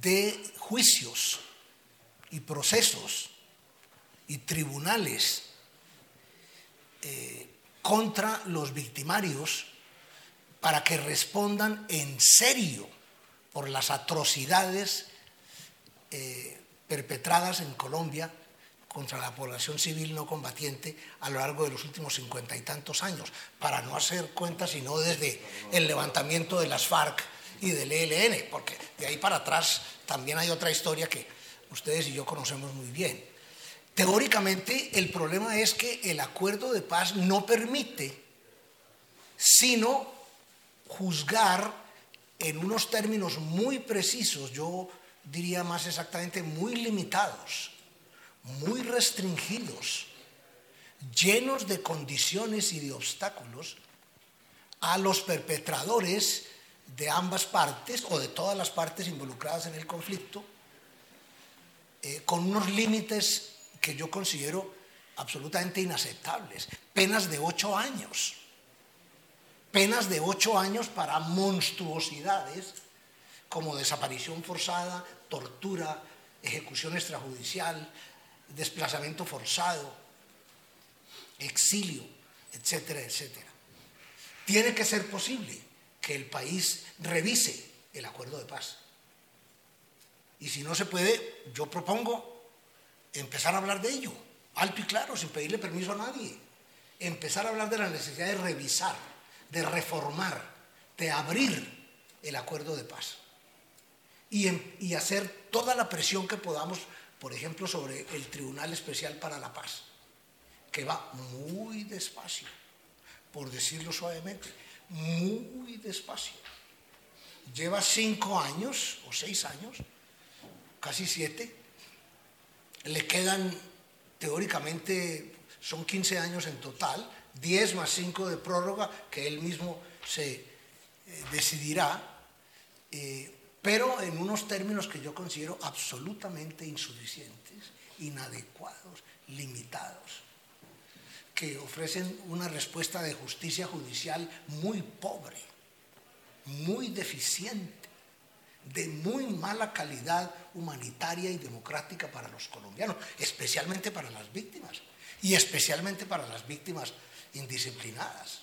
F: de juicios y procesos y tribunales eh, contra los victimarios para que respondan en serio por las atrocidades eh, perpetradas en Colombia contra la población civil no combatiente a lo largo de los últimos cincuenta y tantos años, para no hacer cuentas sino desde el levantamiento de las FARC y del ELN, porque de ahí para atrás también hay otra historia que ustedes y yo conocemos muy bien. Teóricamente el problema es que el acuerdo de paz no permite sino juzgar en unos términos muy precisos, yo diría más exactamente muy limitados, muy restringidos, llenos de condiciones y de obstáculos a los perpetradores de ambas partes o de todas las partes involucradas en el conflicto, eh, con unos límites que yo considero absolutamente inaceptables, penas de ocho años. Penas de ocho años para monstruosidades como desaparición forzada, tortura, ejecución extrajudicial, desplazamiento forzado, exilio, etcétera, etcétera. Tiene que ser posible que el país revise el acuerdo de paz. Y si no se puede, yo propongo empezar a hablar de ello, alto y claro, sin pedirle permiso a nadie. Empezar a hablar de la necesidad de revisar de reformar, de abrir el acuerdo de paz y, hacer toda la presión que podamos, por ejemplo, sobre el Tribunal Especial para la Paz, que va muy despacio, por decirlo suavemente, muy despacio. Lleva cinco años o seis años, casi siete, le quedan teóricamente, son 15 años en total, 10 más 5 de prórroga que él mismo se eh, decidirá, eh, pero en unos términos que yo considero absolutamente insuficientes, inadecuados, limitados, que ofrecen una respuesta de justicia judicial muy pobre, muy deficiente, de muy mala calidad humanitaria y democrática para los colombianos, especialmente para las víctimas y especialmente para las víctimas indisciplinadas.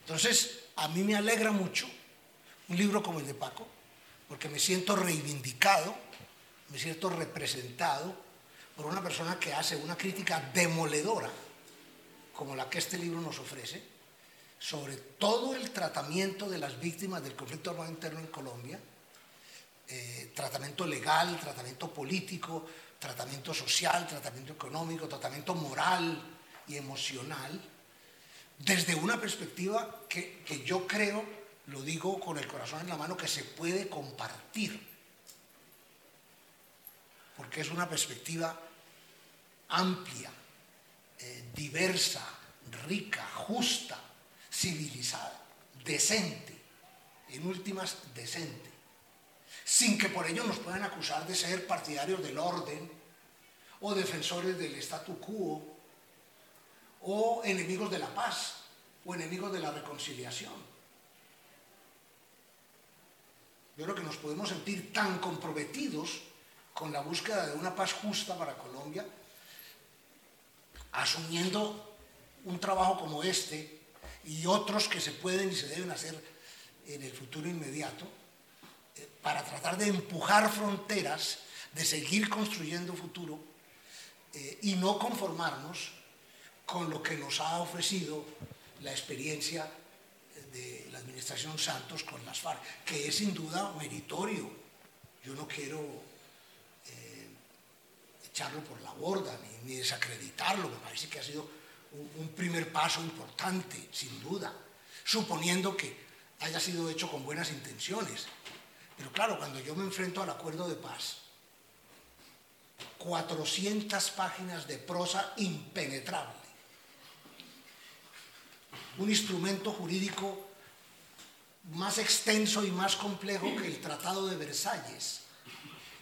F: Entonces, a mí me alegra mucho un libro como el de Paco, porque me siento reivindicado, me siento representado por una persona que hace una crítica demoledora, como la que este libro nos ofrece, sobre todo el tratamiento de las víctimas del conflicto armado interno en Colombia, eh, tratamiento legal, tratamiento político, tratamiento social, tratamiento económico, tratamiento moral, y emocional desde una perspectiva que, que yo creo, lo digo con el corazón en la mano, que se puede compartir. Porque es una perspectiva amplia, eh, diversa, rica, justa, civilizada, decente, en últimas decente, sin que por ello nos puedan acusar de ser partidarios del orden o defensores del statu quo o enemigos de la paz o enemigos de la reconciliación. Yo creo que nos podemos sentir tan comprometidos con la búsqueda de una paz justa para Colombia, asumiendo un trabajo como este y otros que se pueden y se deben hacer en el futuro inmediato, eh, para tratar de empujar fronteras, de seguir construyendo futuro eh, y no conformarnos con lo que nos ha ofrecido la experiencia de la administración Santos con las FARC, que es sin duda meritorio. Yo no quiero eh, echarlo por la borda ni, desacreditarlo, me parece que ha sido un, primer paso importante, sin duda, suponiendo que haya sido hecho con buenas intenciones. Pero claro, cuando yo me enfrento al acuerdo de paz, 400 páginas de prosa impenetrable, un instrumento jurídico más extenso y más complejo que el Tratado de Versalles,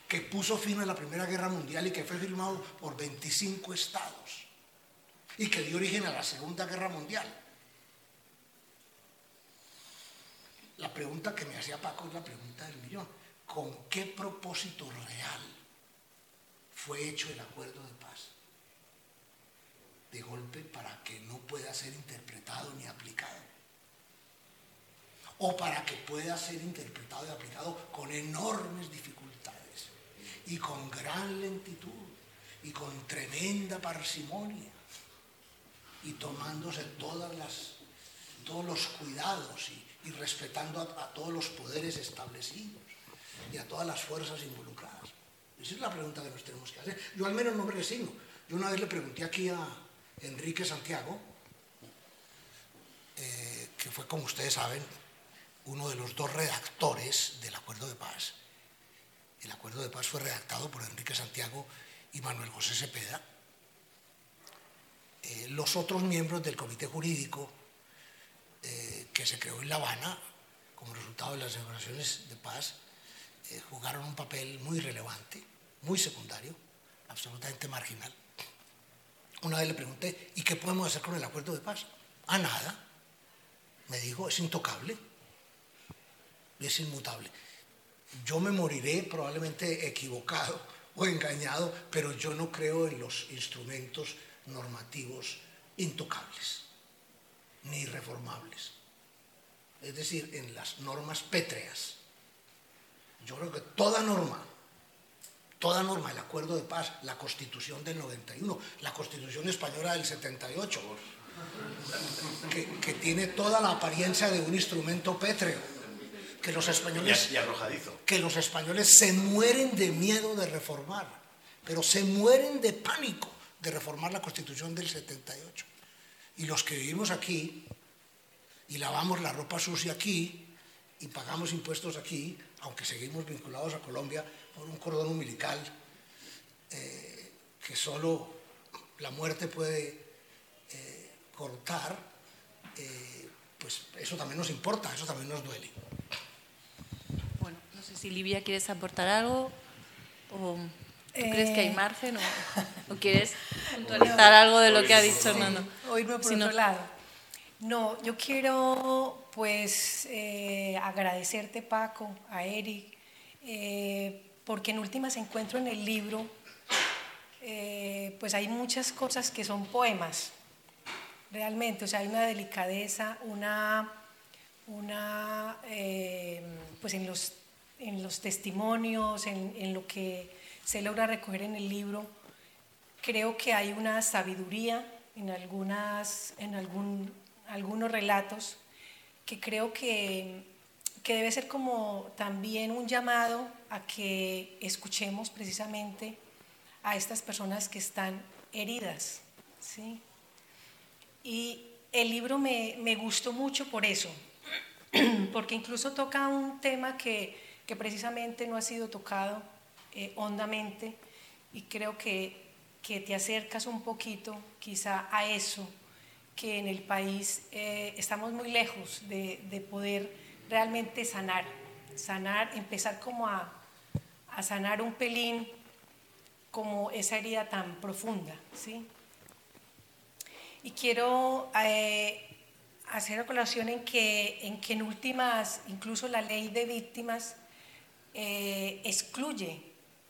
F: que puso fin a la Primera Guerra Mundial y que fue firmado por 25 estados y que dio origen a la Segunda Guerra Mundial. La pregunta que me hacía Paco es la pregunta del millón. ¿Con qué propósito real fue hecho el acuerdo de paz? De golpe para que no pueda ser interpretado ni aplicado o para que pueda ser interpretado y aplicado con enormes dificultades y con gran lentitud y con tremenda parsimonia y tomándose todas las, todos los cuidados y, respetando a, todos los poderes establecidos y a todas las fuerzas involucradas. Esa es la pregunta que nos tenemos que hacer. Yo al menos no me resigno. Yo una vez le pregunté aquí a Enrique Santiago, eh, que fue como ustedes saben, uno de los dos redactores del acuerdo de paz. El acuerdo de paz fue redactado por Enrique Santiago y Manuel José Cepeda. Eh, los otros miembros del comité jurídico eh, que se creó en La Habana como resultado de las negociaciones de paz jugaron un papel muy relevante, muy secundario, absolutamente marginal. Una vez le pregunté, ¿y qué podemos hacer con el acuerdo de paz? A nada. Me dijo, es intocable es inmutable. Yo me moriré probablemente equivocado o engañado, pero yo no creo en los instrumentos normativos intocables ni reformables. Es decir, en las normas pétreas. Yo creo que toda norma, toda norma, el acuerdo de paz, la constitución del 91, la constitución española del 78, que, que tiene toda la apariencia de un instrumento pétreo que los españoles que los españoles se mueren de miedo de reformar, pero se mueren de pánico de reformar la Constitución del 78. Y los que vivimos aquí y lavamos la ropa sucia aquí y pagamos impuestos aquí, aunque seguimos vinculados a Colombia por un cordón umbilical eh, que solo la muerte puede eh, cortar, eh, pues eso también nos importa, eso también nos duele.
D: Si Livia quieres aportar algo o crees que hay margen o, quieres puntualizar algo de lo que ha dicho Hernando.
C: Hoy por otro lado. No, yo quiero pues eh, agradecerte Paco, a Eric, eh, porque en últimas encuentro en el libro pues hay muchas cosas que son poemas, realmente, o sea, hay una delicadeza, una, una pues en los en los testimonios, en, lo que se logra recoger en el libro, creo que hay una sabiduría en, algunas, en algún, algunos relatos que creo que, que, debe ser como también un llamado a que escuchemos precisamente a estas personas que están heridas. ¿sí? Y el libro me, me gustó mucho por eso, porque incluso toca un tema que que precisamente no ha sido tocado eh, hondamente y creo que, que, te acercas un poquito quizá a eso que en el país eh, estamos muy lejos de, de, poder realmente sanar, sanar, empezar como a, a, sanar un pelín como esa herida tan profunda, ¿sí? Y quiero eh, hacer colación en que, en que en últimas, incluso la ley de víctimas eh, excluye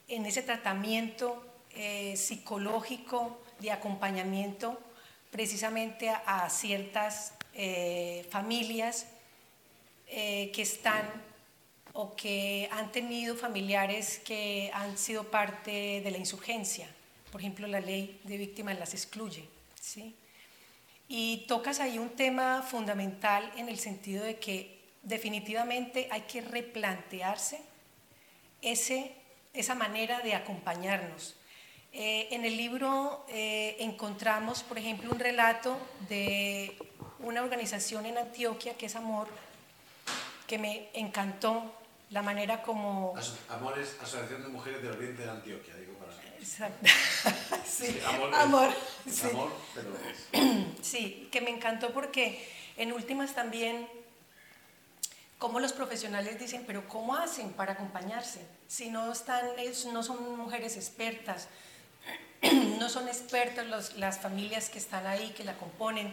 C: en ese tratamiento eh, psicológico de acompañamiento precisamente a, ciertas eh, que están o que han tenido familiares que han sido parte de la insurgencia, por ejemplo, la ley de víctimas las excluye. ¿sí? Y tocas ahí un tema fundamental en el sentido de que definitivamente hay que replantearse ese, esa manera de acompañarnos. Eh, en el libro eh, encontramos, por ejemplo, un relato de una organización en Antioquia que es Amor, que me encantó la manera como...
E: Amor es Asociación de Mujeres del Oriente de Antioquia, digo para...
C: Exacto.
E: sí, amor,
C: amor,
E: sí. amor, pero
C: Sí, que me encantó porque en últimas también como los profesionales dicen, pero ¿cómo hacen para acompañarse? Si no, están, no son mujeres expertas, no son expertas los, las familias que están ahí, que la componen,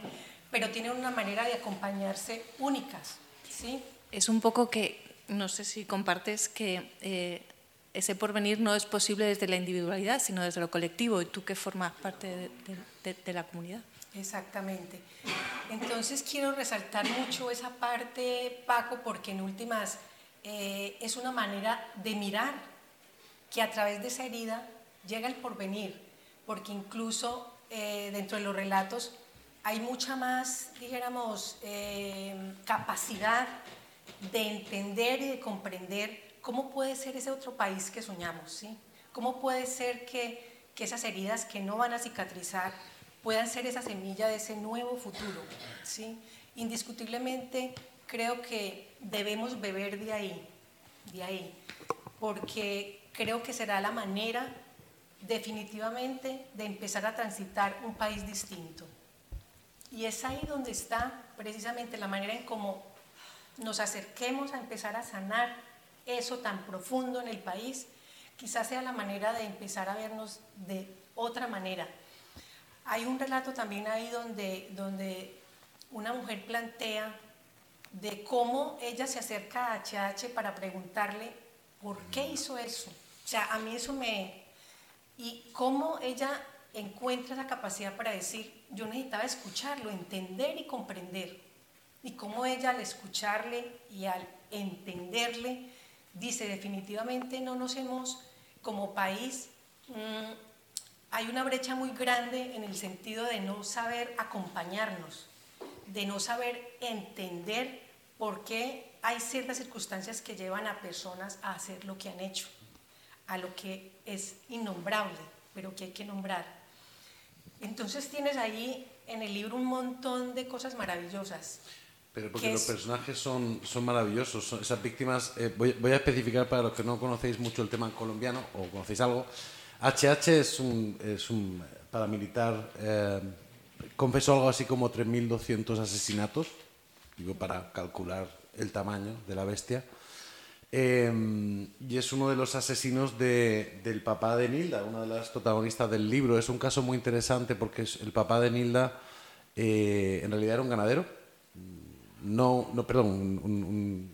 C: pero tienen una manera de acompañarse únicas. ¿sí?
D: Es un poco que, no sé si compartes, que eh, ese porvenir no es posible desde la individualidad, sino desde lo colectivo, y tú que formas parte de, la comunidad.
C: Exactamente. Entonces quiero resaltar mucho esa parte, Paco, porque en últimas eh, es una manera de mirar que a través de esa herida llega el porvenir, porque incluso eh, dentro de los relatos hay mucha más, dijéramos, capacidad de entender y de comprender cómo puede ser ese otro país que soñamos, ¿sí? ¿Cómo puede ser que, que esas heridas que no van a cicatrizar puedan ser esa semilla de ese nuevo futuro, ¿sí? Indiscutiblemente creo que debemos beber de ahí, de ahí, porque creo que será la manera definitivamente de empezar a transitar un país distinto. Y es ahí donde está precisamente la manera en cómo nos acerquemos a empezar a sanar eso tan profundo en el país, quizás sea la manera de empezar a vernos de otra manera. Hay un relato también ahí donde, donde una mujer plantea de cómo ella se acerca a HH para preguntarle por qué hizo eso. O sea, a mí eso me... Y cómo ella encuentra la capacidad para decir, yo necesitaba escucharlo, entender y comprender. Y cómo ella al escucharle y al entenderle, dice, definitivamente no nos hemos, como país, mmm, hay una brecha muy grande en el sentido de no saber acompañarnos, de no saber entender por qué hay ciertas circunstancias que llevan a personas a hacer lo que han hecho, a lo que es innombrable, pero que hay que nombrar. Entonces tienes ahí en el libro un montón de cosas maravillosas.
E: Pero porque los es... personajes son, son maravillosos, son esas víctimas, eh, voy, voy, a especificar para los que no conocéis mucho el tema colombiano o conocéis algo, HH es un, es un paramilitar, eh, confesó algo así como 3.200 asesinatos, digo, para calcular el tamaño de la bestia. Eh, y es uno de los asesinos de, del papá de Nilda, una de las protagonistas del libro. Es un caso muy interesante porque el papá de Nilda en realidad era un ganadero, no, no perdón, un,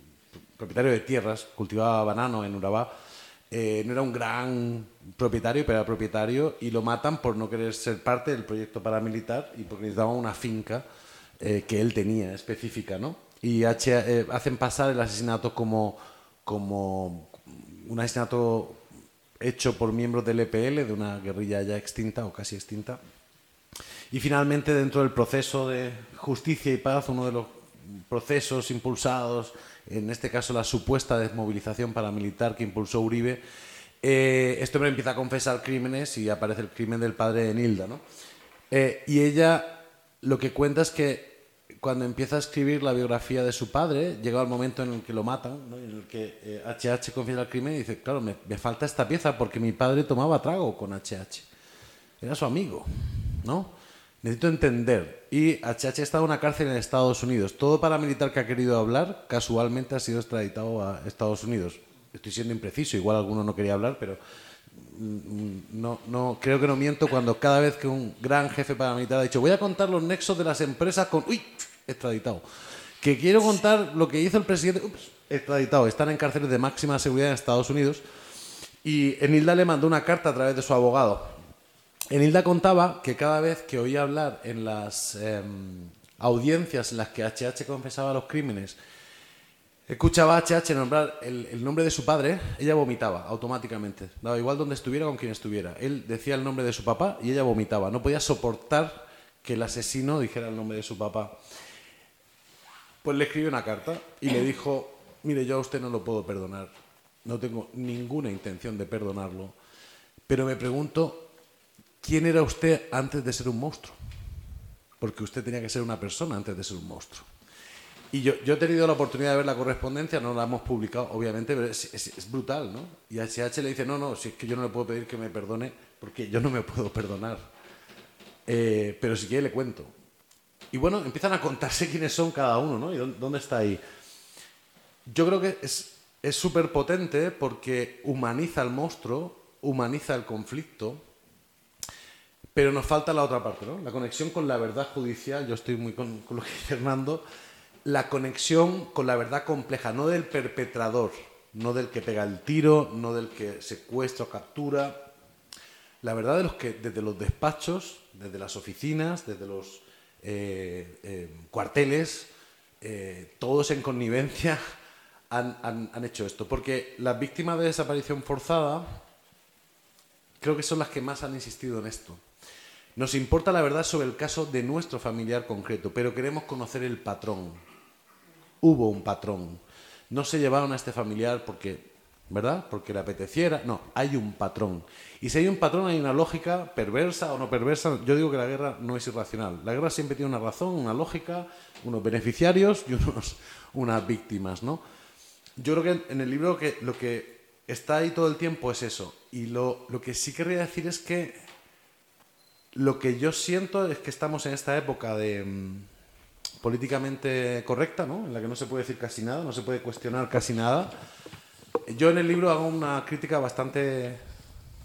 E: propietario de tierras, cultivaba banano en Urabá. Eh, no era un gran propietario, pero era propietario y lo matan por no querer ser parte del proyecto paramilitar y porque necesitaba una finca eh, que él tenía específica, ¿no? Y H, eh, hacen pasar el asesinato como, como un asesinato hecho por miembros del EPL, de una guerrilla ya extinta o casi extinta. Y finalmente, dentro del proceso de justicia y paz, uno de los procesos impulsados, en este caso la supuesta desmovilización paramilitar que impulsó Uribe, eh, este empieza a confesar crímenes y aparece el crimen del padre de Nilda. ¿no? Eh, y ella lo que cuenta es que cuando empieza a escribir la biografía de su padre, llega el momento en el que lo matan, en el que eh, HH confiesa el crimen y dice, claro, me, me, falta esta pieza porque mi padre tomaba trago con HH. Era su amigo, ¿no? Necesito entender. Y HH está en una cárcel en Estados Unidos. Todo paramilitar que ha querido hablar, casualmente ha sido extraditado a Estados Unidos estoy siendo impreciso, igual alguno no quería hablar, pero no, no, creo que no miento cuando cada vez que un gran jefe paramilitar ha dicho voy a contar los nexos de las empresas con... ¡Uy! Extraditado. Que quiero contar lo que hizo el presidente... Ups, extraditado. Están en cárceles de máxima seguridad en Estados Unidos. Y Enilda le mandó una carta a través de su abogado. Enilda contaba que cada vez que oía hablar en las eh, audiencias en las que HH confesaba los crímenes, escuchaba a HH nombrar el, el, nombre de su padre, ella vomitaba automáticamente. Daba igual donde estuviera con quien estuviera. Él decía el nombre de su papá y ella vomitaba. No podía soportar que el asesino dijera el nombre de su papá. Pues le escribió una carta y le dijo, mire, yo a usted no lo puedo perdonar. No tengo ninguna intención de perdonarlo. Pero me pregunto, ¿quién era usted antes de ser un monstruo? Porque usted tenía que ser una persona antes de ser un monstruo. Y yo, yo he tenido la oportunidad de ver la correspondencia, no la hemos publicado, obviamente, pero es, brutal, ¿no? Y HH le dice, no, no, si es que yo no le puedo pedir que me perdone porque yo no me puedo perdonar. Eh, pero si quiere le cuento. Y bueno, empiezan a contarse quiénes son cada uno, ¿no? Y dónde está ahí. Yo creo que es súper potente porque humaniza al monstruo, humaniza el conflicto, pero nos falta la otra parte, ¿no? La conexión con la verdad judicial, yo estoy muy con, lo que dice Hernando, la conexión con la verdad compleja, no del perpetrador, no del que pega el tiro, no del que secuestra o captura. La verdad de los que desde los despachos, desde las oficinas, desde los eh, eh, cuarteles, eh, todos en connivencia han, han, hecho esto. Porque las víctimas de desaparición forzada creo que son las que más han insistido en esto. Nos importa la verdad sobre el caso de nuestro familiar concreto, pero queremos conocer el patrón hubo un patrón. No se llevaron a este familiar porque, ¿verdad? Porque le apeteciera. No, hay un patrón. Y si hay un patrón, hay una lógica perversa o no perversa. Yo digo que la guerra no es irracional. La guerra siempre tiene una razón, una lógica, unos beneficiarios y unos, unas víctimas, ¿no? Yo creo que en el libro que, lo que está ahí todo el tiempo es eso. Y lo, lo que sí querría decir es que lo que yo siento es que estamos en esta época de mm, políticamente correcta, ¿no? en la que no se puede decir casi nada, no se puede cuestionar casi nada. Yo en el libro hago una crítica bastante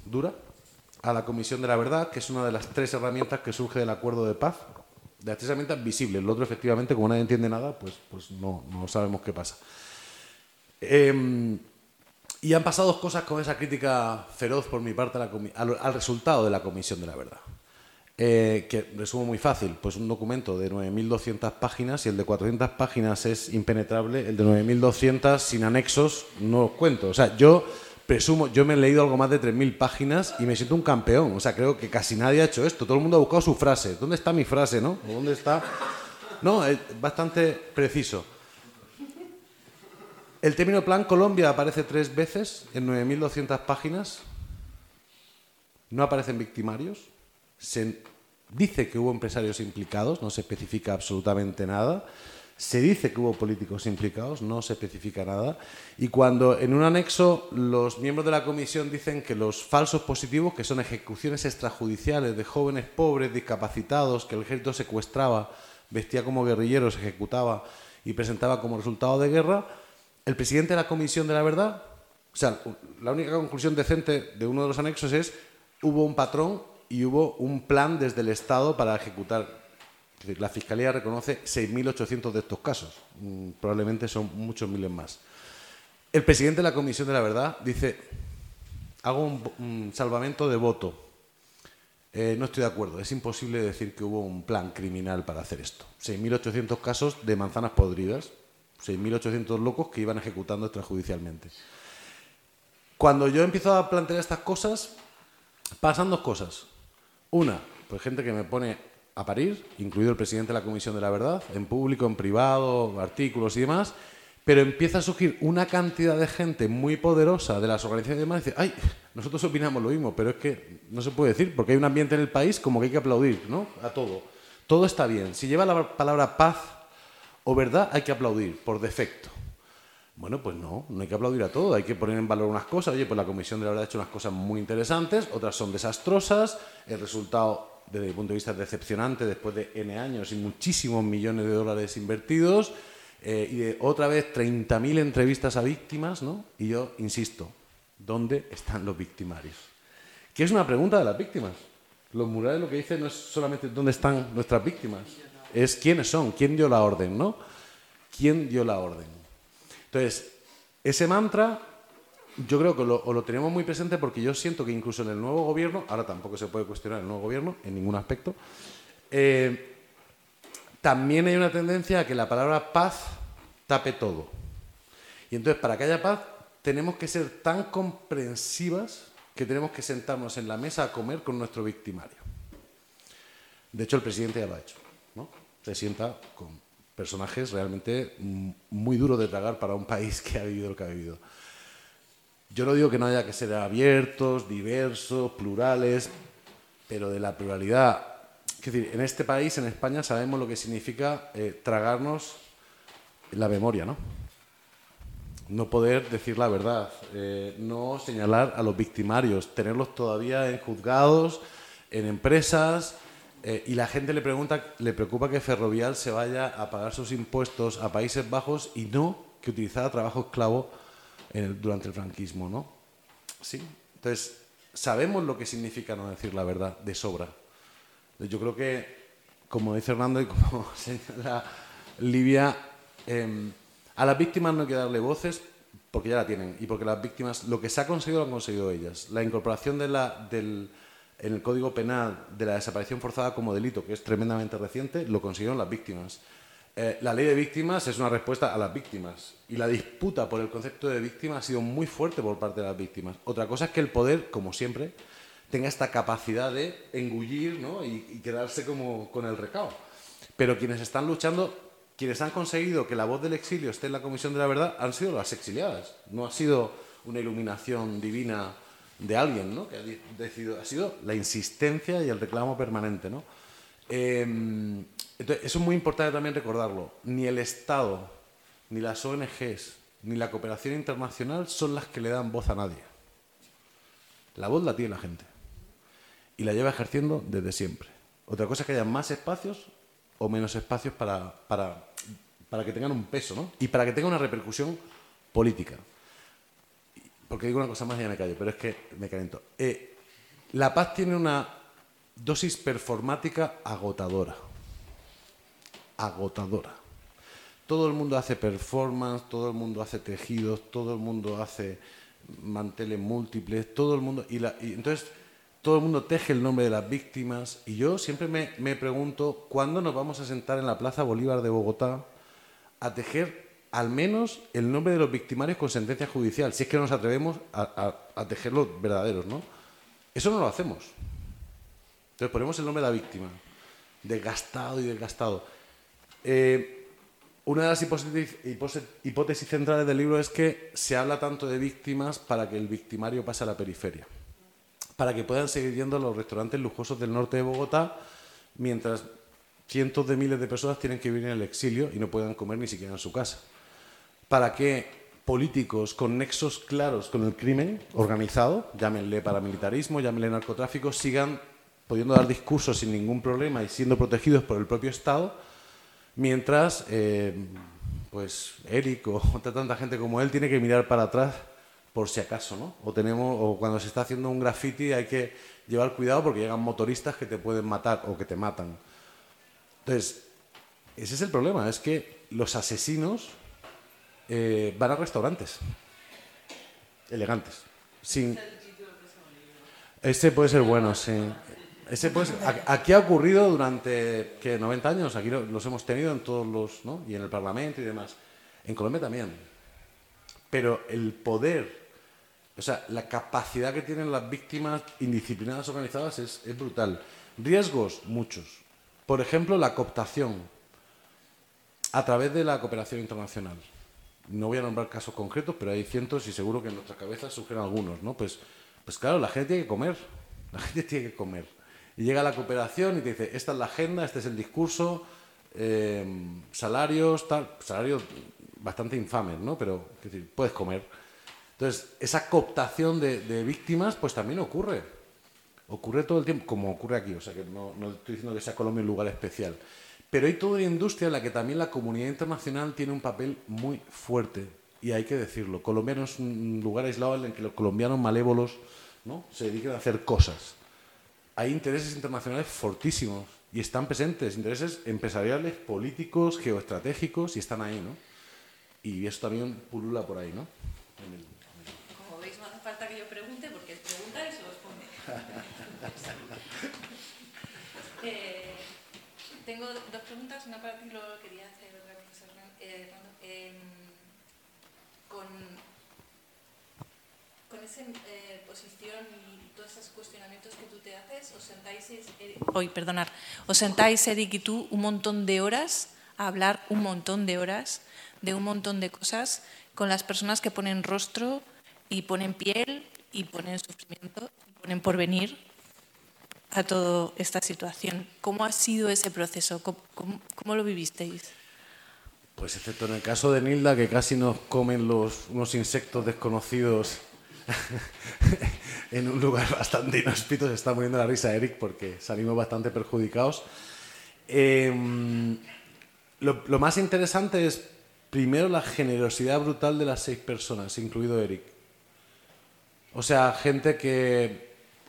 E: dura a la Comisión de la Verdad, que es una de las tres herramientas que surge del acuerdo de paz, de las tres herramientas visibles. El otro, efectivamente, como nadie entiende nada, pues, pues no, no sabemos qué pasa. Em, y han pasado dos cosas con esa crítica feroz por mi parte al resultado de la Comisión de la Verdad. Eh, que resumo muy fácil, pues un documento de 9.200 páginas, y el de 400 páginas es impenetrable, el de 9.200 sin anexos no os cuento. O sea, yo presumo, yo me he leído algo más de 3.000 páginas y me siento un campeón. O sea, creo que casi nadie ha hecho esto. Todo el mundo ha buscado su frase. ¿Dónde está mi frase, no? ¿Dónde está? No, es bastante preciso. El término Plan Colombia aparece tres veces en 9.200 páginas. No aparecen victimarios se dice que hubo empresarios implicados, no se especifica absolutamente nada. Se dice que hubo políticos implicados, no se especifica nada. Y cuando en un anexo los miembros de la comisión dicen que los falsos positivos, que son ejecuciones extrajudiciales de jóvenes pobres, discapacitados, que el ejército secuestraba, vestía como guerrilleros, ejecutaba y presentaba como resultado de guerra, el presidente de la comisión de la verdad, o sea, la única conclusión decente de uno de los anexos es hubo un patrón y hubo un plan desde el Estado para ejecutar. la Fiscalía reconoce 6.800 de estos casos. Mm, probablemente son muchos miles más. El presidente de la Comisión de la Verdad dice, hago un, salvamento de voto. Eh, no estoy de acuerdo. Es imposible decir que hubo un plan criminal para hacer esto. 6.800 casos de manzanas podridas, 6.800 locos que iban ejecutando extrajudicialmente. Cuando yo empiezo a plantear estas cosas, pasan dos cosas. Una, pues gente que me pone a parir, incluido el presidente de la Comisión de la Verdad, en público, en privado, artículos y demás, pero empieza a surgir una cantidad de gente muy poderosa de las organizaciones y demás y dice, ay, nosotros opinamos lo mismo, pero es que no se puede decir, porque hay un ambiente en el país como que hay que aplaudir, ¿no? A todo. Todo está bien. Si lleva la palabra paz o verdad, hay que aplaudir, por defecto. Bueno, pues no, no hay que aplaudir a todo, hay que poner en valor unas cosas. Oye, pues la Comisión de la Verdad ha hecho unas cosas muy interesantes, otras son desastrosas, el resultado desde mi punto de vista es decepcionante después de N años y muchísimos millones de dólares invertidos, eh, y de otra vez 30.000 entrevistas a víctimas, ¿no? Y yo insisto, ¿dónde están los victimarios? Que es una pregunta de las víctimas. Los murales lo que dicen no es solamente dónde están nuestras víctimas, es quiénes son, quién dio la orden, ¿no? ¿Quién dio la orden? Entonces, ese mantra yo creo que lo, tenemos muy presente porque yo siento que incluso en el nuevo gobierno, ahora tampoco se puede cuestionar el nuevo gobierno en ningún aspecto, eh, también hay una tendencia a que la palabra paz tape todo. Y entonces, para que haya paz, tenemos que ser tan comprensivas que tenemos que sentarnos en la mesa a comer con nuestro victimario. De hecho, el presidente ya lo ha hecho. ¿no? Se sienta con personajes realmente muy duros de tragar para un país que ha vivido lo que ha vivido. Yo no digo que no haya que ser abiertos, diversos, plurales, pero de la pluralidad. Es decir, en este país, en España, sabemos lo que significa eh, tragarnos la memoria, ¿no? No poder decir la verdad, eh, no señalar a los victimarios, tenerlos todavía en juzgados, en empresas, eh, y la gente le pregunta, le preocupa que Ferrovial se vaya a pagar sus impuestos a Países Bajos y no que utilizara trabajo esclavo durante el franquismo, ¿no? Sí. Entonces, sabemos lo que significa no decir la verdad de sobra. Yo creo que, como dice Hernando y como señala Livia, em, a las víctimas no hay que darle voces porque ya la tienen y porque las víctimas, lo que se ha conseguido lo han conseguido ellas. La incorporación de la, del, en el Código Penal de la desaparición forzada como delito, que es tremendamente reciente, lo consiguieron las víctimas. Eh, la ley de víctimas es una respuesta a las víctimas y la disputa por el concepto de víctima ha sido muy fuerte por parte de las víctimas. Otra cosa es que el poder, como siempre, tenga esta capacidad de engullir y, quedarse como con el recao. Pero quienes están luchando, quienes han conseguido que la voz del exilio esté en la Comisión de la Verdad, han sido las exiliadas. No ha sido una iluminación divina de alguien ¿no? que ha decidido, ha sido la insistencia y el reclamo permanente. ¿no? Em, entonces, eso es muy importante también recordarlo. Ni el Estado, ni las ONGs, ni la cooperación internacional son las que le dan voz a nadie. La voz la tiene la gente. Y la lleva ejerciendo desde siempre. Otra cosa es que haya más espacios o menos espacios para, para, para que tengan un peso, ¿no? Y para que tenga una repercusión política. Porque digo una cosa más y ya me callo, pero es que me caliento. Eh, la paz tiene una dosis performática agotadora agotadora. Todo el mundo hace performance, todo el mundo hace tejidos, todo el mundo hace manteles múltiples, todo el mundo... Y, entonces todo el mundo teje el nombre de las víctimas y yo siempre me, pregunto cuándo nos vamos a sentar en la Plaza Bolívar de Bogotá a tejer al menos el nombre de los victimarios con sentencia judicial, si es que no nos atrevemos a, a tejer los verdaderos, ¿no? Eso no lo hacemos. Entonces ponemos el nombre de la víctima, desgastado y desgastado. Eh, una de las hipótesis, centrales del libro es que se habla tanto de víctimas para que el victimario pase a la periferia, para que puedan seguir yendo a los restaurantes lujosos del norte de Bogotá, mientras cientos de miles de personas tienen que vivir en el exilio y no puedan comer ni siquiera en su casa, para que políticos con nexos claros con el crimen organizado, llámenle paramilitarismo, llámenle narcotráfico, sigan pudiendo dar discursos sin ningún problema y siendo protegidos por el propio Estado mientras eh, pues Eric o tanta gente como él tiene que mirar para atrás por si acaso, ¿no? O tenemos cuando se está haciendo un graffiti hay que llevar cuidado porque llegan motoristas que te pueden matar o que te matan. Entonces, ese es el problema, es que los asesinos eh, van a restaurantes elegantes, sin este puede ser bueno, sí. Ese, pues, aquí ha ocurrido durante ¿qué, 90 años, aquí los hemos tenido en todos los, ¿no? y en el Parlamento y demás. En Colombia también. Pero el poder, o sea, la capacidad que tienen las víctimas indisciplinadas organizadas es, es brutal. Riesgos, muchos. Por ejemplo, la cooptación a través de la cooperación internacional. No voy a nombrar casos concretos, pero hay cientos y seguro que en nuestras cabezas surgen algunos, ¿no? Pues, pues claro, la gente tiene que comer. La gente tiene que comer y llega la cooperación y te dice, esta es la agenda, este es el discurso, eh, salarios, salarios bastante infames, ¿no? Pero decir, puedes comer. Entonces, esa cooptación de, víctimas, pues también ocurre. Ocurre todo el tiempo, como ocurre aquí. O sea, que no, no estoy diciendo que sea Colombia un lugar especial. Pero hay toda una industria en la que también la comunidad internacional tiene un papel muy fuerte. Y hay que decirlo. Colombia no es un lugar aislado en el que los colombianos malévolos ¿no? se dediquen a hacer cosas hay intereses internacionales fortísimos y están presentes, intereses empresariales, políticos, geoestratégicos y están ahí, ¿no? Y eso también pulula por ahí, ¿no
D: veis, no hace falta que yo pregunte porque es pregunta y se responde. eh, tengo dos preguntas, una para ti, luego quería hacer otra cosa. Eh, em, con, con esa eh, posición y todos esos cuestionamientos que tú te haces, os sentáis, Eric, hoy, perdonar, os sentáis, Eric y tú, un montón de horas a hablar un montón de horas de un montón de cosas con las personas que ponen rostro y ponen piel y ponen sufrimiento y ponen porvenir a toda esta situación. ¿Cómo ha sido ese proceso? ¿Cómo, lo vivisteis?
E: Pues excepto en el caso de Nilda, que casi nos comen los, unos insectos desconocidos en un lugar bastante inhóspito, se está muriendo la risa Eric porque salimos bastante perjudicados. Em, lo, lo, más interesante es, primero, la generosidad brutal de las seis personas, incluido Eric. O sea, gente que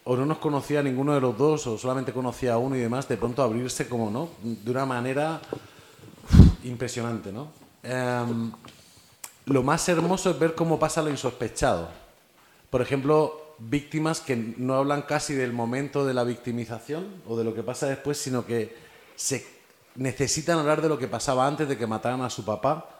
E: o no nos conocía ninguno de los dos, o solamente conocía a uno y demás, de pronto abrirse como, ¿no? De una manera impresionante, ¿no? Em, lo más hermoso es ver cómo pasa lo insospechado. Por ejemplo, víctimas que no hablan casi del momento de la victimización o de lo que pasa después, sino que se necesitan hablar de lo que pasaba antes de que mataran a su papá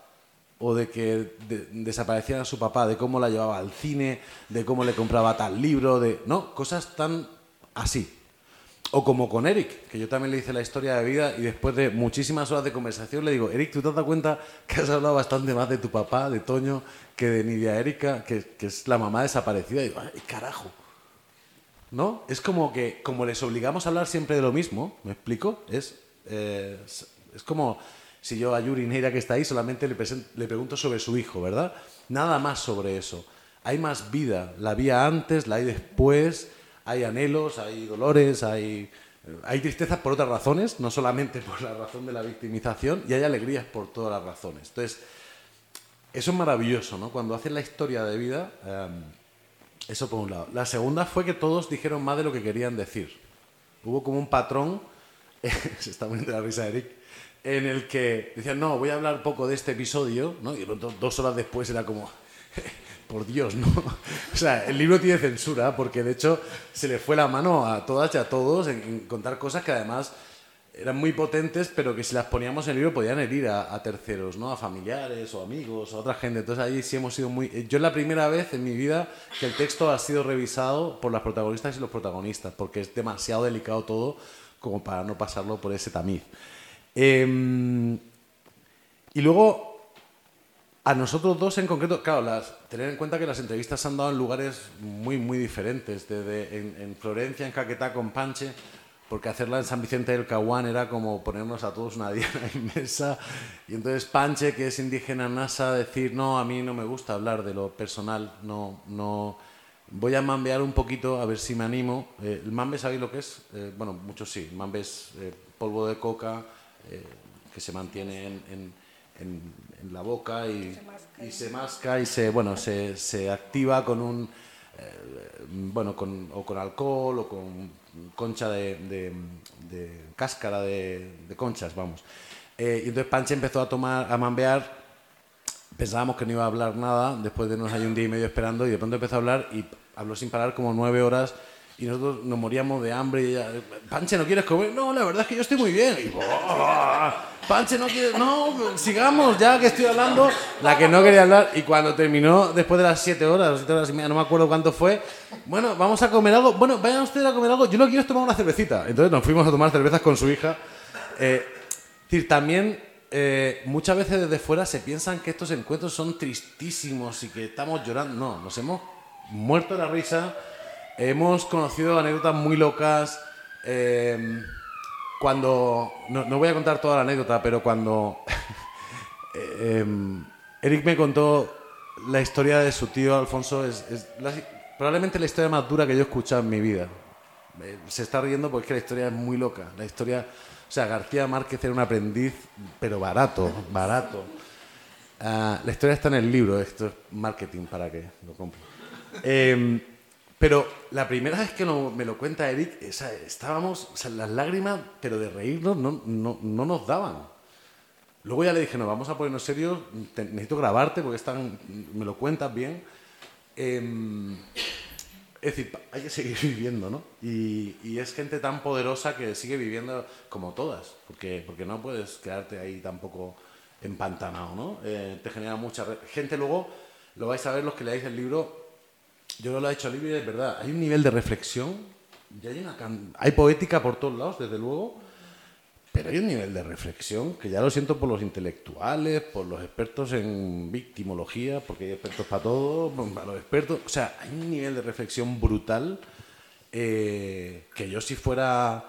E: o de que desapareciera su papá, de cómo la llevaba al cine, de cómo le compraba tal libro, de no, cosas tan así. O como con Eric, que yo también le hice la historia de vida y después de muchísimas horas de conversación le digo, Eric, ¿tú te has dado cuenta que has hablado bastante más de tu papá, de Toño, que de Nidia Erika, que, es la mamá desaparecida? Y digo, ¡ay, carajo! ¿No? Es como que, como les obligamos a hablar siempre de lo mismo, ¿me explico? Es, eh, es como si yo a Yuri Neira que está ahí solamente le, le pregunto sobre su hijo, ¿verdad? Nada más sobre eso. Hay más vida, la había antes, la hay después, hay anhelos, hay dolores, hay, hay tristezas por otras razones, no solamente por la razón de la victimización, y hay alegrías por todas las razones. Entonces, eso es maravilloso, ¿no? Cuando hacen la historia de vida, em, eso por un lado. La segunda fue que todos dijeron más de lo que querían decir. Hubo como un patrón, se está poniendo la risa de Eric, en el que decían, no, voy a hablar poco de este episodio, ¿no? Y dos horas después era como, por Dios, ¿no? O sea, el libro tiene censura porque de hecho se le fue la mano a todas y a todos en, contar cosas que además eran muy potentes, pero que si las poníamos en el libro podían herir a, terceros, ¿no? A familiares o amigos o a otra gente. Entonces ahí sí hemos sido muy... Yo es la primera vez en mi vida que el texto ha sido revisado por las protagonistas y los protagonistas, porque es demasiado delicado todo como para no pasarlo por ese tamiz. Em, y luego, a nosotros dos en concreto, claro, las, tener en cuenta que las entrevistas se han dado en lugares muy, muy diferentes, desde en, Florencia, en Caquetá con Panche, porque hacerla en San Vicente del Caguán era como ponernos a todos una diana inmensa. Y entonces Panche, que es indígena NASA, decir, no, a mí no me gusta hablar de lo personal, no, no, voy a mambear un poquito a ver si me animo. Eh, ¿El mambe sabéis lo que es? Eh, bueno, muchos sí, el mambe es eh, polvo de coca, eh, que se mantiene en, en, la boca y se masca y se, bueno, se, se activa con un, eh, bueno, con, o con alcohol o con concha de, de, cáscara de, conchas, vamos. Eh, y entonces Panche empezó a tomar, a mambear, pensábamos que no iba a hablar nada, después de unos hay un día y medio esperando, y de pronto empezó a hablar y habló sin parar como nueve horas y nosotros nos moríamos de hambre y ella, Panche, ¿no quieres comer? No, la verdad es que yo estoy muy bien. Y, oh, Panche, no quieres, no, sigamos, ya que estoy hablando. La que no quería hablar y cuando terminó, después de las siete horas, siete horas y media, no me acuerdo cuánto fue, bueno, vamos a comer algo. Bueno, vayan ustedes a comer algo, yo lo quiero es tomar una cervecita. Entonces nos fuimos a tomar cervezas con su hija. Eh, es decir, también eh, muchas veces desde fuera se piensan que estos encuentros son tristísimos y que estamos llorando. No, nos hemos muerto la risa Hemos conocido anécdotas muy locas. Em, cuando. No, voy a contar toda la anécdota, pero cuando. Em, Eric me contó la historia de su tío Alfonso. Es, probablemente la historia más dura que yo he escuchado en mi vida. Eh, se está riendo porque es que la historia es muy loca. La historia. O sea, García Márquez era un aprendiz, pero barato, barato. Ah, la historia está en el libro, esto es marketing para que lo compre. Em, pero la primera vez que me lo cuenta Eric, estábamos, las lágrimas, pero de reírnos no, no, no, nos daban. Luego ya le dije, no, vamos a ponernos serios, necesito grabarte porque están, me lo cuentas bien. Em, es decir, hay que seguir viviendo, ¿no? Y, y, es gente tan poderosa que sigue viviendo como todas, porque, porque no puedes quedarte ahí tampoco empantanado, ¿no? Eh, te genera mucha... Gente luego lo vais a ver los que leáis el libro. Yo no lo he hecho y es verdad, hay un nivel de reflexión, y hay, una hay poética por todos lados, desde luego, pero hay un nivel de reflexión que ya lo siento por los intelectuales, por los expertos en victimología, porque hay expertos para todo, para los expertos. O sea, hay un nivel de reflexión brutal eh, que yo si fuera,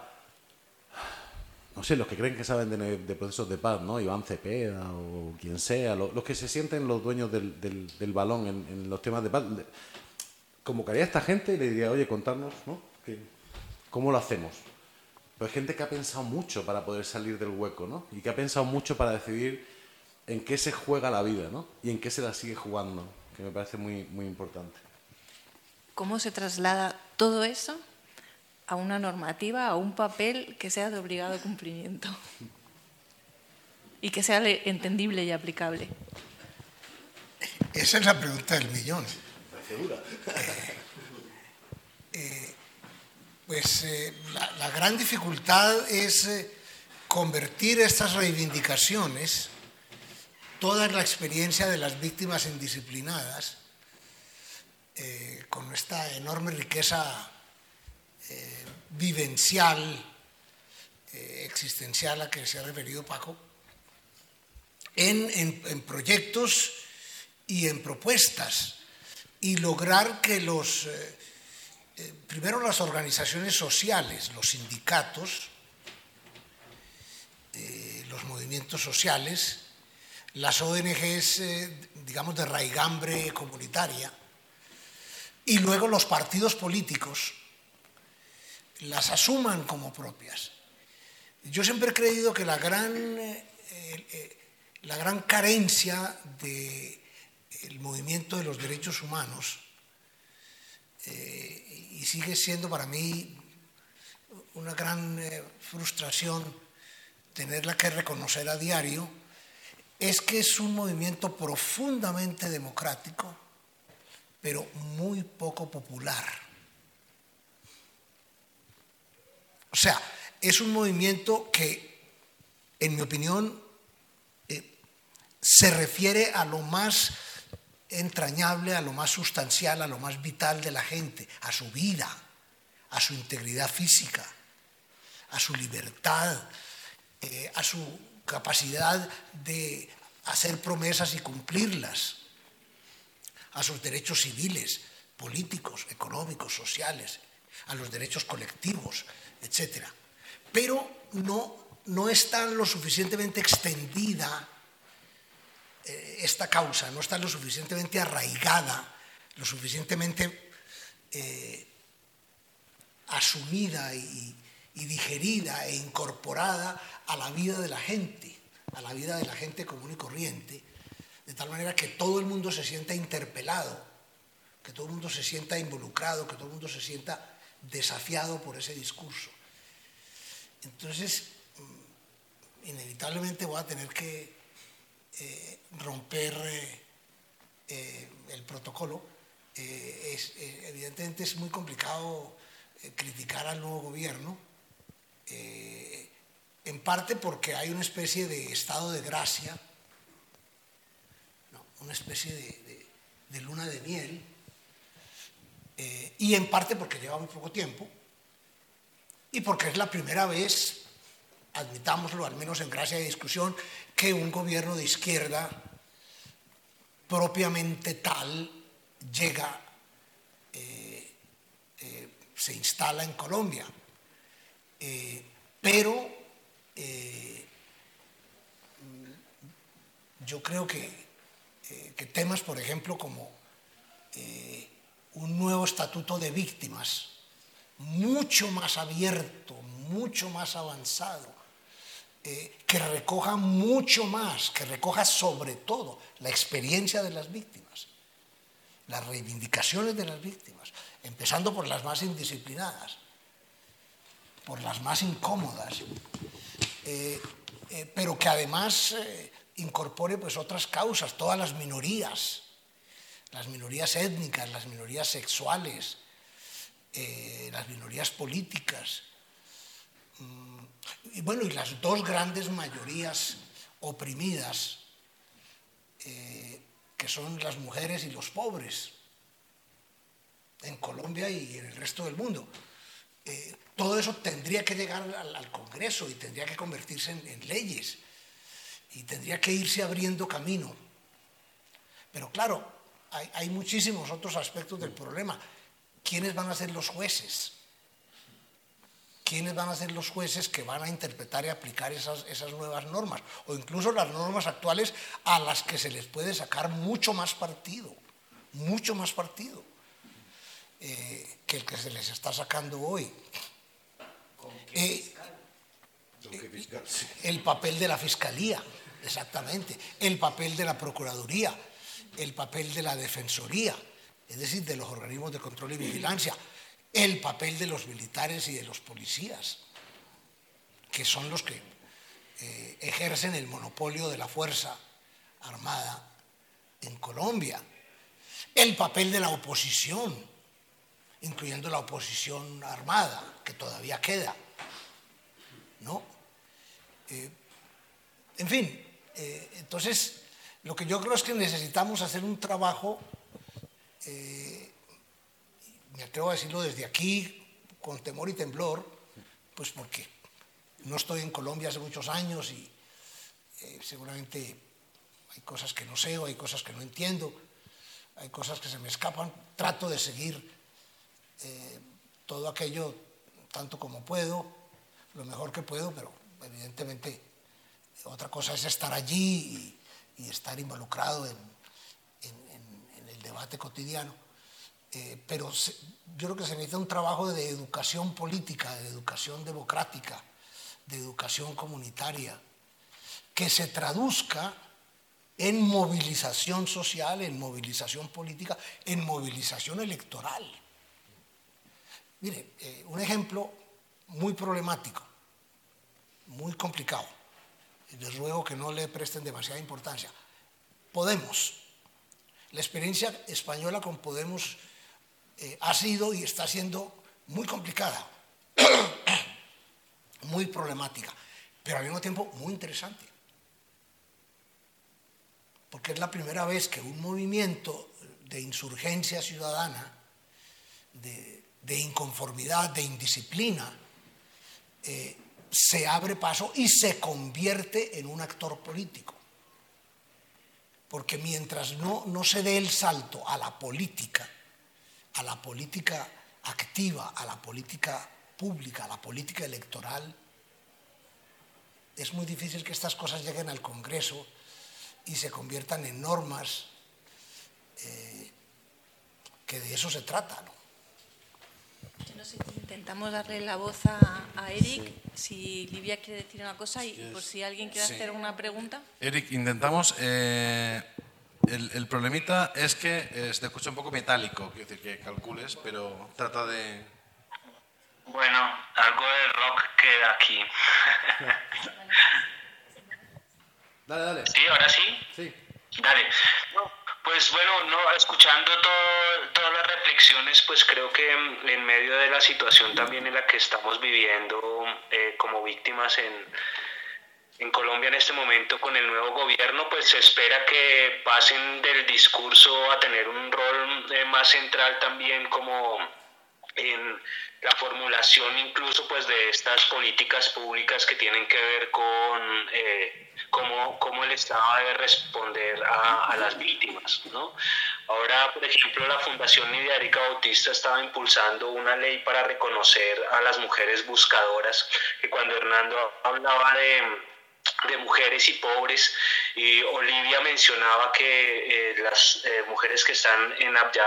E: no sé, los que creen que saben de, procesos de paz, ¿no? Iván Cepeda o quien sea, los, que se sienten los dueños del, del, balón en, los temas de paz, convocaría a esta gente y le diría, oye, contarnos, ¿no? ¿Cómo lo hacemos? Pero hay gente que ha pensado mucho para poder salir del hueco, ¿no? Y que ha pensado mucho para decidir en qué se juega la vida, ¿no? Y en qué se la sigue jugando, que me parece muy, muy importante.
D: ¿Cómo se traslada todo eso a una normativa, a un papel que sea de obligado cumplimiento? Y que sea entendible y aplicable.
F: Esa es la pregunta del millón. Eh, pues eh, la, gran dificultad es eh, convertir estas reivindicaciones, toda la experiencia de las víctimas indisciplinadas, con esta enorme riqueza vivencial, existencial a que se ha referido Paco, en proyectos y en propuestas, y lograr que los eh, primero las organizaciones sociales, los sindicatos, eh, los movimientos sociales, las ONGs, eh, digamos, de raigambre comunitaria, y luego los partidos políticos las asuman como propias. Yo siempre he creído que la gran, la gran carencia del movimiento de los derechos humanos y sigue siendo para mí una gran eh, frustración tenerla que reconocer a diario, es que es un movimiento profundamente democrático, pero muy poco popular. O sea, es un movimiento que, en mi opinión, eh, se refiere a lo más entrañable a lo más sustancial, a lo más vital de la gente, a su vida, a su integridad física, a su libertad, eh, a su capacidad de hacer promesas y cumplirlas, a sus derechos civiles, políticos, económicos, sociales, a los derechos colectivos, etc. Pero no, no está lo suficientemente extendida eh, esta causa no está lo suficientemente arraigada, lo suficientemente eh, asumida y, digerida e incorporada a la vida de la gente, a la vida de la gente común y corriente, de tal manera que todo el mundo se sienta interpelado, que todo el mundo se sienta involucrado, que todo el mundo se sienta desafiado por ese discurso. Entonces, mm, inevitablemente voy a tener que eh, romper eh, eh, el protocolo. Es, evidentemente es muy complicado criticar al nuevo gobierno, en parte porque hay una especie de estado de gracia, una especie de, de, luna de miel, y en parte porque lleva muy poco tiempo, y porque es la primera vez admitámoslo, al menos en gracia de discusión, que un gobierno de izquierda propiamente tal llega, eh, eh, se instala en Colombia. Eh, pero yo creo que, que, temas, por ejemplo, como un nuevo estatuto de víctimas, mucho más abierto, mucho más avanzado, eh, que recoja mucho más, que recoja sobre todo la experiencia de las víctimas, las reivindicaciones de las víctimas, empezando por las más indisciplinadas, por las más incómodas, eh, eh, pero que además incorpore pues, otras causas, todas las minorías, las minorías étnicas, las minorías sexuales, las minorías políticas. Mm, y bueno, y las dos grandes mayorías oprimidas, eh, que son las mujeres y los pobres en Colombia y en el resto del mundo. Eh, todo eso tendría que llegar al, Congreso y tendría que convertirse en, leyes y tendría que irse abriendo camino. Pero claro, hay, muchísimos otros aspectos del problema. ¿Quiénes van a ser los jueces? ¿Quiénes van a ser los jueces que van a interpretar y aplicar esas, esas nuevas normas? O incluso las normas actuales a las que se les puede sacar mucho más partido, mucho más partido. Eh, que el que se les está sacando hoy. Eh, el papel de la Fiscalía, exactamente, el papel de la Procuraduría, el papel de la Defensoría, es decir, de los organismos de control y vigilancia, el papel de los militares y de los policías, que son los que eh, ejercen el monopolio de la fuerza armada en Colombia, el papel de la oposición, incluyendo la oposición armada, que todavía queda. ¿no? Eh, en fin, eh, entonces lo que yo creo es que necesitamos hacer un trabajo, me atrevo a decirlo desde aquí, con temor y temblor, pues porque no estoy en Colombia hace muchos años y seguramente hay cosas que no sé o hay cosas que no entiendo, hay cosas que se me escapan, trato de seguir eh, todo aquello tanto como puedo, lo mejor que puedo, pero evidentemente otra cosa es estar allí y, estar involucrado en, el debate cotidiano. Eh, pero yo creo que se necesita un trabajo de educación política, de educación democrática, de educación comunitaria, que se traduzca en movilización social, en movilización política, en movilización electoral. Mire, eh, un ejemplo muy problemático, muy complicado. Les ruego que no le presten demasiada importancia. Podemos. La experiencia española con Podemos eh, ha sido y está siendo muy complicada, muy problemática, pero al mismo tiempo muy interesante. Porque es la primera vez que un movimiento de insurgencia ciudadana, de, inconformidad, de indisciplina, eh, se abre paso y se convierte en un actor político. Porque mientras no, no se dé el salto a la política, a la política activa, a la política pública, a la política electoral, es muy difícil que estas cosas lleguen al Congreso y se conviertan en normas, eh, que de eso se trata. ¿no?
D: no sé intentamos darle la voz a, Eric, si Livia quiere decir una cosa y por si alguien quiere hacer una pregunta.
E: Eric, intentamos... Eh, el, problemita es que eh, se te escucha un poco metálico, quiero decir que calcules, pero trata de...
G: Bueno, algo de rock queda aquí.
E: dale, dale.
G: Sí, ahora sí.
E: Sí.
G: Dale. Pues bueno, no, escuchando todas las reflexiones, pues creo que en, medio de la situación también en la que estamos viviendo eh, como víctimas en, en Colombia en este momento con el nuevo gobierno, pues se espera que pasen del discurso a tener un rol eh, más central también como en la formulación incluso pues de estas políticas públicas que tienen que ver con eh, cómo, cómo, el Estado debe responder a, a, las víctimas. ¿no? Ahora, por ejemplo, la Fundación Nidia Erika Bautista estaba impulsando una ley para reconocer a las mujeres buscadoras, que cuando Hernando hablaba de de mujeres y pobres. Y Olivia mencionaba que eh, las eh, mujeres que están en Abya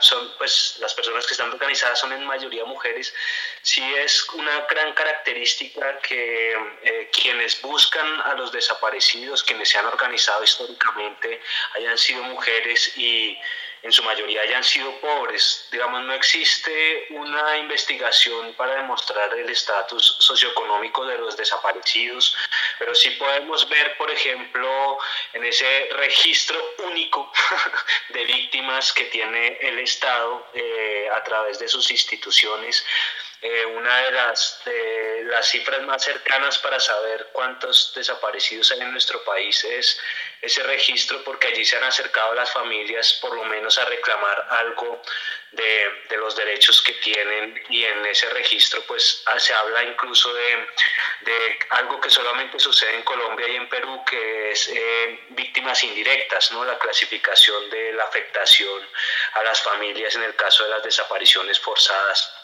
G: son, pues las personas que están organizadas son en mayoría mujeres. Sí es una gran característica que eh, quienes buscan a los desaparecidos, quienes se han organizado históricamente, hayan sido mujeres y en su mayoría hayan sido pobres. Digamos, no existe una investigación para demostrar el estatus socioeconómico de los desaparecidos, pero sí podemos ver, por ejemplo, en ese registro único de víctimas que tiene el Estado eh, a través de sus instituciones, eh, una de las, las cifras más cercanas para saber cuántos desaparecidos hay en nuestro país es ese registro porque allí se han acercado las familias por lo menos a reclamar algo de, de los derechos que tienen y en ese registro pues ah, se habla incluso de, de, algo que solamente sucede en Colombia y en Perú que es eh, víctimas indirectas, ¿no? la clasificación de la afectación a las familias en el caso de las desapariciones forzadas.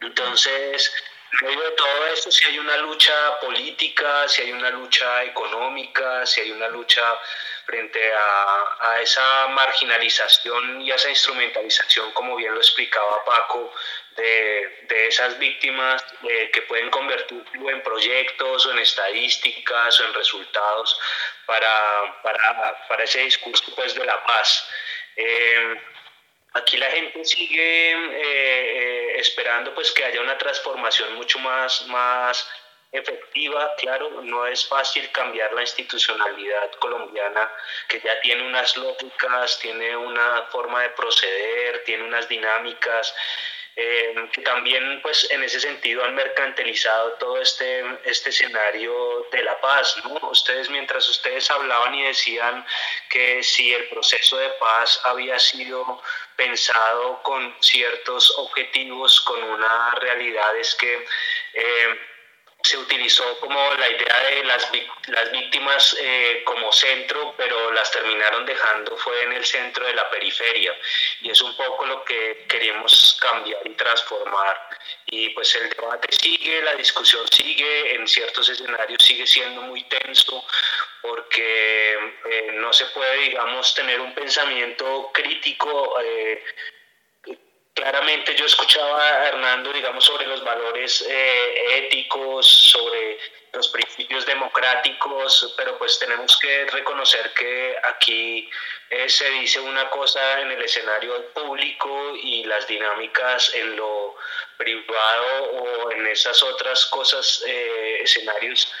G: Entonces, en medio de todo esto, si hay una lucha política, si hay una lucha económica, si hay una lucha frente a, a, esa marginalización y a esa instrumentalización, como bien lo explicaba Paco, de, de esas víctimas eh, que pueden convertirlo en proyectos o en estadísticas o en resultados para, para, para ese discurso pues, de la paz. Eh, aquí la gente sigue eh, eh, esperando pues que haya una transformación mucho más, más efectiva, claro, no es fácil cambiar la institucionalidad colombiana que ya tiene unas lógicas, tiene una forma de proceder, tiene unas dinámicas eh, que también pues en ese sentido han mercantilizado todo este, este escenario de la paz. ¿no? Ustedes mientras ustedes hablaban y decían que si el proceso de paz había sido pensado con ciertos objetivos, con una realidad es que... Eh, se utilizó como la idea de las, las víctimas eh, como centro, pero las terminaron dejando fue en el centro de la periferia. Y es un poco lo que queremos cambiar y transformar. Y pues el debate sigue, la discusión sigue, en ciertos escenarios sigue siendo muy tenso, porque eh, no se puede, digamos, tener un pensamiento crítico. Eh, claramente yo escuchaba a Hernando, digamos, sobre los valores eh, éticos, sobre los principios democráticos, pero pues tenemos que reconocer que aquí eh, se dice una cosa en el escenario público y las dinámicas en lo privado o en esas otras cosas, eh, escenarios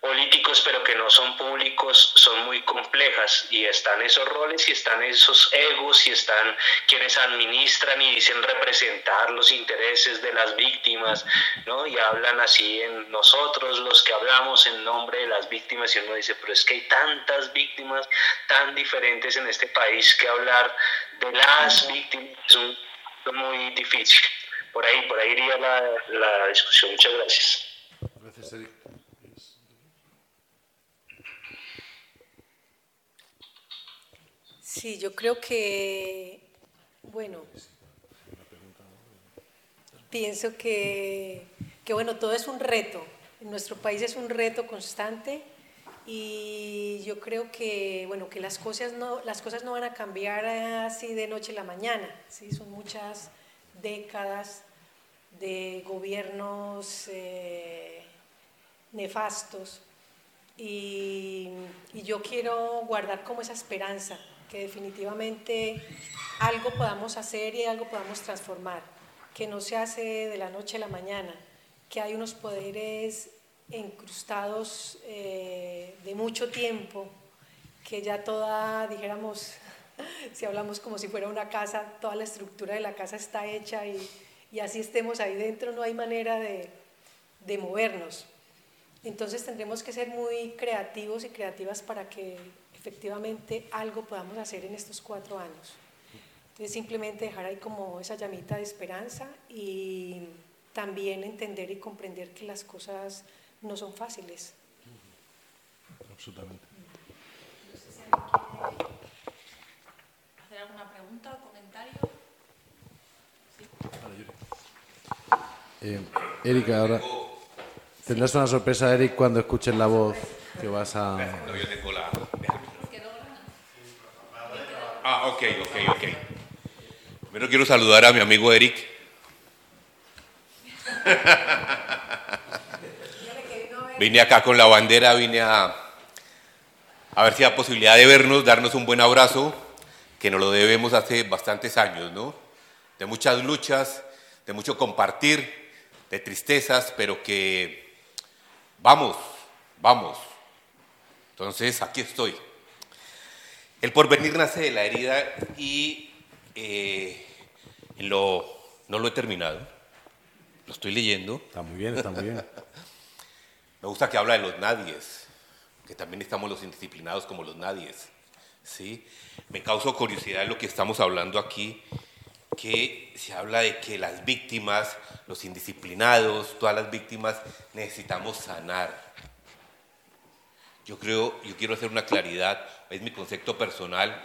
G: políticos pero que no son públicos son muy complejas. Y están esos roles y están esos egos y están quienes administran y dicen representar los intereses de las víctimas ¿no? y hablan así en nosotros los que hablamos en nombre de las víctimas y uno dice pero es que hay tantas víctimas tan diferentes en este país que hablar de las víctimas es muy difícil por ahí por ahí iría la, la discusión. Muchas gracias.
E: Gracias,
C: Sí, yo creo que, bueno, pienso que, que, bueno, todo es un reto. En nuestro país es un reto constante y yo creo que, bueno, que las cosas no, las cosas no van a cambiar así de noche a la mañana. ¿sí? Son muchas décadas de gobiernos eh, nefastos y, y yo quiero guardar como esa esperanza que definitivamente algo podamos hacer y algo podamos transformar, que no se hace de la noche a la mañana, que hay unos poderes incrustados eh, de mucho tiempo, que ya toda, dijéramos, si hablamos como si fuera una casa, toda la estructura de la casa está hecha y, y así estemos ahí dentro, no hay manera de, de movernos. Entonces tendremos que ser muy creativos y creativas para que efectivamente algo podamos hacer en estos cuatro años. Entonces simplemente dejar ahí como esa llamita de esperanza y también entender y comprender que las cosas no son fáciles.
E: Absolutamente.
D: No sé si alguien quiere hacer alguna pregunta o comentario.
E: Sí. Eh, Erika, ahora tendrás una sorpresa, Eric, cuando escuches la voz que vas a...
H: No, yo tengo la... Ah, ok, ok, ok. Primero quiero saludar a mi amigo Eric. vine acá con la bandera, vine a, a ver si hay posibilidad de vernos, darnos un buen abrazo, que nos lo debemos hace bastantes años, ¿no? De muchas luchas, de mucho compartir, de tristezas, pero que vamos, vamos. Entonces, aquí estoy. El porvenir nace de la herida y eh, lo, no lo he terminado. Lo estoy leyendo.
E: Está muy bien, está muy bien.
H: Me gusta que habla de los nadies, que también estamos los indisciplinados como los nadies. ¿sí? Me causa curiosidad lo que estamos hablando aquí, que se habla de que las víctimas, los indisciplinados, todas las víctimas necesitamos sanar. Yo creo, yo quiero hacer una claridad, es mi concepto personal.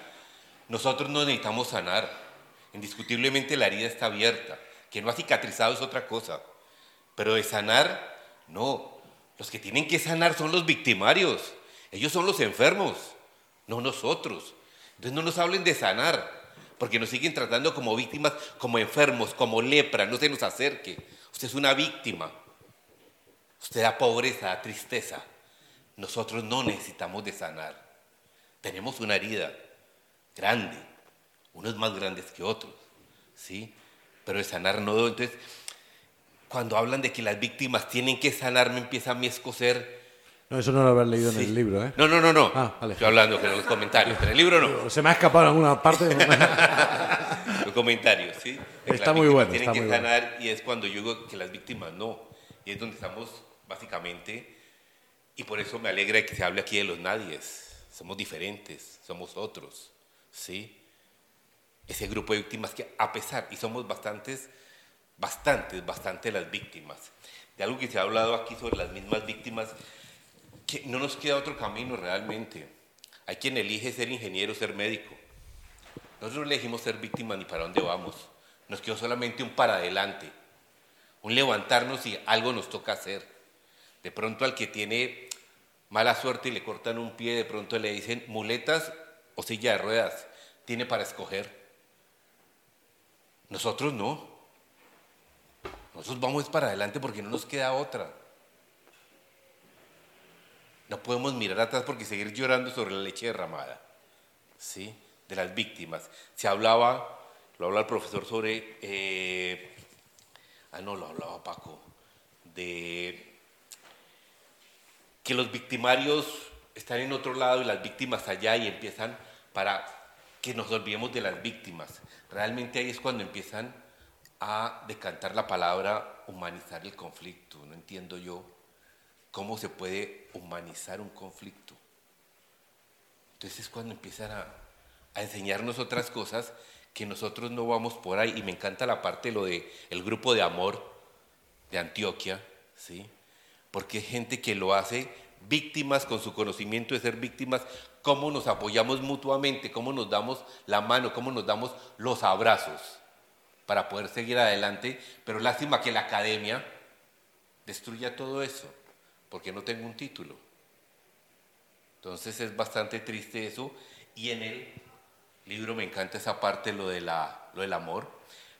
H: Nosotros no necesitamos sanar. Indiscutiblemente la herida está abierta. Que no ha cicatrizado es otra cosa. Pero de sanar, no. Los que tienen que sanar son los victimarios. Ellos son los enfermos, no nosotros. Entonces no nos hablen de sanar, porque nos siguen tratando como víctimas, como enfermos, como lepra. No se nos acerque. Usted es una víctima. Usted da pobreza, da tristeza. Nosotros no necesitamos de sanar. Tenemos una herida grande, unos más grandes que otros, ¿sí? Pero de sanar no. Entonces, cuando hablan de que las víctimas tienen que sanar, me empieza a mí a escocer.
E: No, eso no lo habrás leído en el libro, ¿eh?
H: No, no, no, no.
E: Ah, vale.
H: Estoy hablando en los comentarios, pero en el libro no.
E: Se me ha escapado en alguna parte.
H: los comentarios, ¿sí? De
E: Está muy bueno,
H: Tienen
E: está
H: que
E: muy bueno.
H: sanar y es cuando yo digo que las víctimas no. Y es donde estamos básicamente, y por eso me alegra que se hable aquí de los nadies. Somos diferentes, somos otros, ¿sí? Ese grupo de víctimas que a pesar, y somos bastantes, bastantes, bastantes las víctimas. De algo que se ha hablado aquí sobre las mismas víctimas, que no nos queda otro camino realmente. Hay quien elige ser ingeniero, ser médico. Nosotros no elegimos ser víctimas ni para dónde vamos. Nos quedó solamente un para adelante, un levantarnos y algo nos toca hacer. De pronto al que tiene mala suerte y le cortan un pie, de pronto le dicen muletas o silla de ruedas. Tiene para escoger. Nosotros no. Nosotros vamos para adelante porque no nos queda otra. No podemos mirar atrás porque seguir llorando sobre la leche derramada, ¿sí? De las víctimas. Se hablaba, lo habla el profesor sobre, eh, ah no, lo hablaba Paco, de que los victimarios están en otro lado y las víctimas allá y empiezan para que nos olvidemos de las víctimas. Realmente ahí es cuando empiezan a decantar la palabra humanizar el conflicto. No entiendo yo cómo se puede humanizar un conflicto. Entonces es cuando empiezan a, a enseñarnos otras cosas que nosotros no vamos por ahí. Y me encanta la parte lo de el grupo de amor de Antioquia, ¿sí? Porque es gente que lo hace víctimas con su conocimiento de ser víctimas, cómo nos apoyamos mutuamente, cómo nos damos la mano, cómo nos damos los abrazos para poder seguir adelante, pero lástima que la academia destruya todo eso, porque no tengo un título. Entonces es bastante triste eso, y en el libro me encanta esa parte, lo, de la, lo del amor.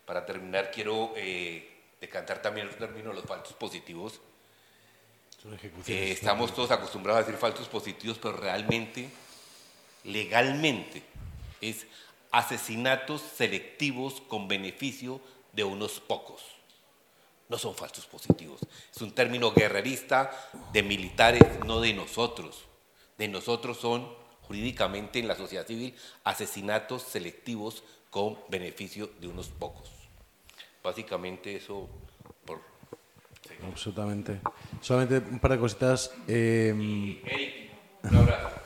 H: Para terminar, quiero eh, decantar también el término de los falsos positivos. Estamos todos acostumbrados a decir falsos positivos, pero realmente, legalmente, es asesinatos selectivos con beneficio de unos pocos. No son falsos positivos. Es un término guerrerista de militares, no de nosotros. De nosotros son, jurídicamente en la sociedad civil, asesinatos selectivos con beneficio de unos pocos. Básicamente eso.
E: Absolutamente. Solamente un par de cositas. eh,
H: un abrazo.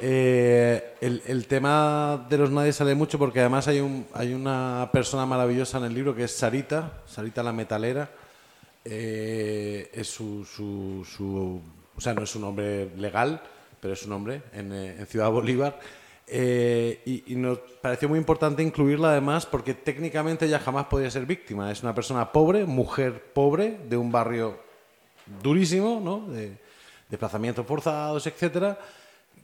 E: Eh, el, el tema de los nadie sale mucho porque además hay, un, hay una persona maravillosa en el libro que es Sarita, Sarita la metalera. Eh, es su, su, su- o sea, no es un nombre legal, pero es un nombre en, en Ciudad Bolívar. Eh, y, y nos pareció muy importante incluirla además porque técnicamente ella jamás podía ser víctima. Es una persona pobre, mujer pobre, de un barrio durísimo, ¿no? De desplazamientos forzados, etcétera,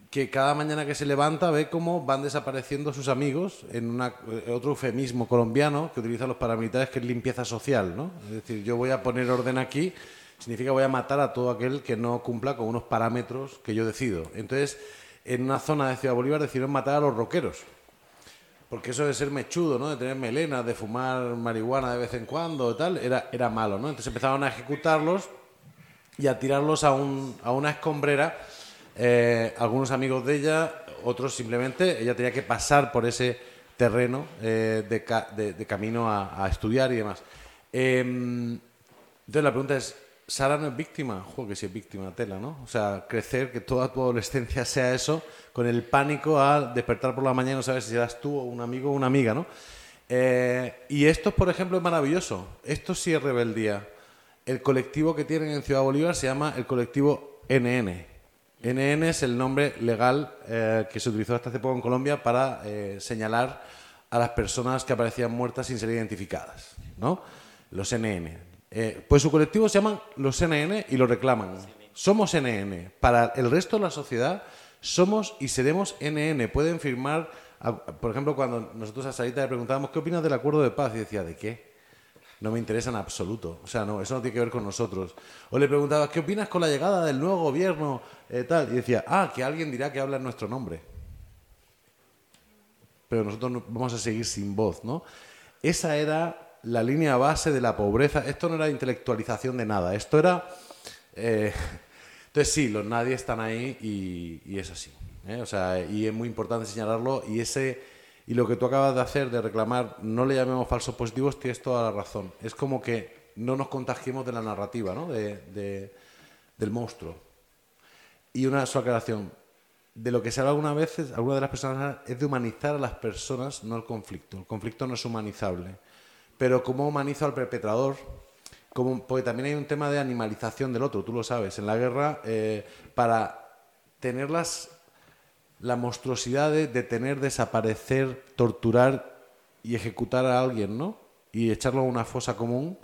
E: que cada mañana que se levanta ve cómo van desapareciendo sus amigos en una, eh, otro eufemismo colombiano que utilizan los paramilitares que es limpieza social, ¿no? Es decir, yo voy a poner orden aquí, significa voy a matar a todo aquel que no cumpla con unos parámetros que yo decido. Entonces, en una zona de Ciudad Bolívar decidieron matar a los roqueros. Porque eso de ser mechudo, ¿no? De tener melenas, de fumar marihuana de vez en cuando tal, era, era malo, ¿no? Entonces empezaron a ejecutarlos y a tirarlos a, un, a una escombrera. eh, algunos amigos de ella, otros simplemente, ella tenía que pasar por ese terreno eh, de, de- camino a, a estudiar y demás. Em, entonces la pregunta es, Sara no es víctima, juego que sí es víctima, tela, ¿no? O sea, crecer, que toda tu adolescencia sea eso, con el pánico a despertar por la mañana y no saber si serás tú o un amigo o una amiga, ¿no? Eh, y esto, por ejemplo, es maravilloso. Esto sí es rebeldía. El colectivo que tienen en Ciudad Bolívar se llama el colectivo NN. NN es el nombre legal eh, que se utilizó hasta hace poco en Colombia para eh, señalar a las personas que aparecían muertas sin ser identificadas, ¿no? Los NN. Eh, pues su colectivo se llaman los NN y lo reclaman. Somos NN. Para el resto de la sociedad somos y seremos NN. Pueden firmar, por ejemplo, cuando nosotros a Sarita le preguntábamos qué opinas del acuerdo de paz y decía, ¿de qué? No me interesa en absoluto. O sea, no, eso no tiene que ver con nosotros. O le preguntaba, ¿qué opinas con la llegada del nuevo gobierno? Eh, tal. Y decía, ah, que alguien dirá que habla en nuestro nombre. Pero nosotros vamos a seguir sin voz, ¿no? Esa era la línea base de la pobreza. Esto no era intelectualización de nada, esto era... Eh, entonces sí, los nadie están ahí y, es así. ¿eh? O sea, y es muy importante señalarlo y ese y lo que tú acabas de hacer de reclamar, no le llamemos falsos positivos, tienes toda la razón. Es como que no nos contagiemos de la narrativa, ¿no? De, del monstruo. Y una sola aclaración. De lo que se habla algunas veces, algunas de las personas es de humanizar a las personas, no el conflicto. El conflicto no es humanizable pero cómo humanizo al perpetrador, como, porque también hay un tema de animalización del otro, tú lo sabes. En la guerra, eh, para tener las, la monstruosidad de detener, desaparecer, torturar y ejecutar a alguien, ¿no? Y echarlo a una fosa común,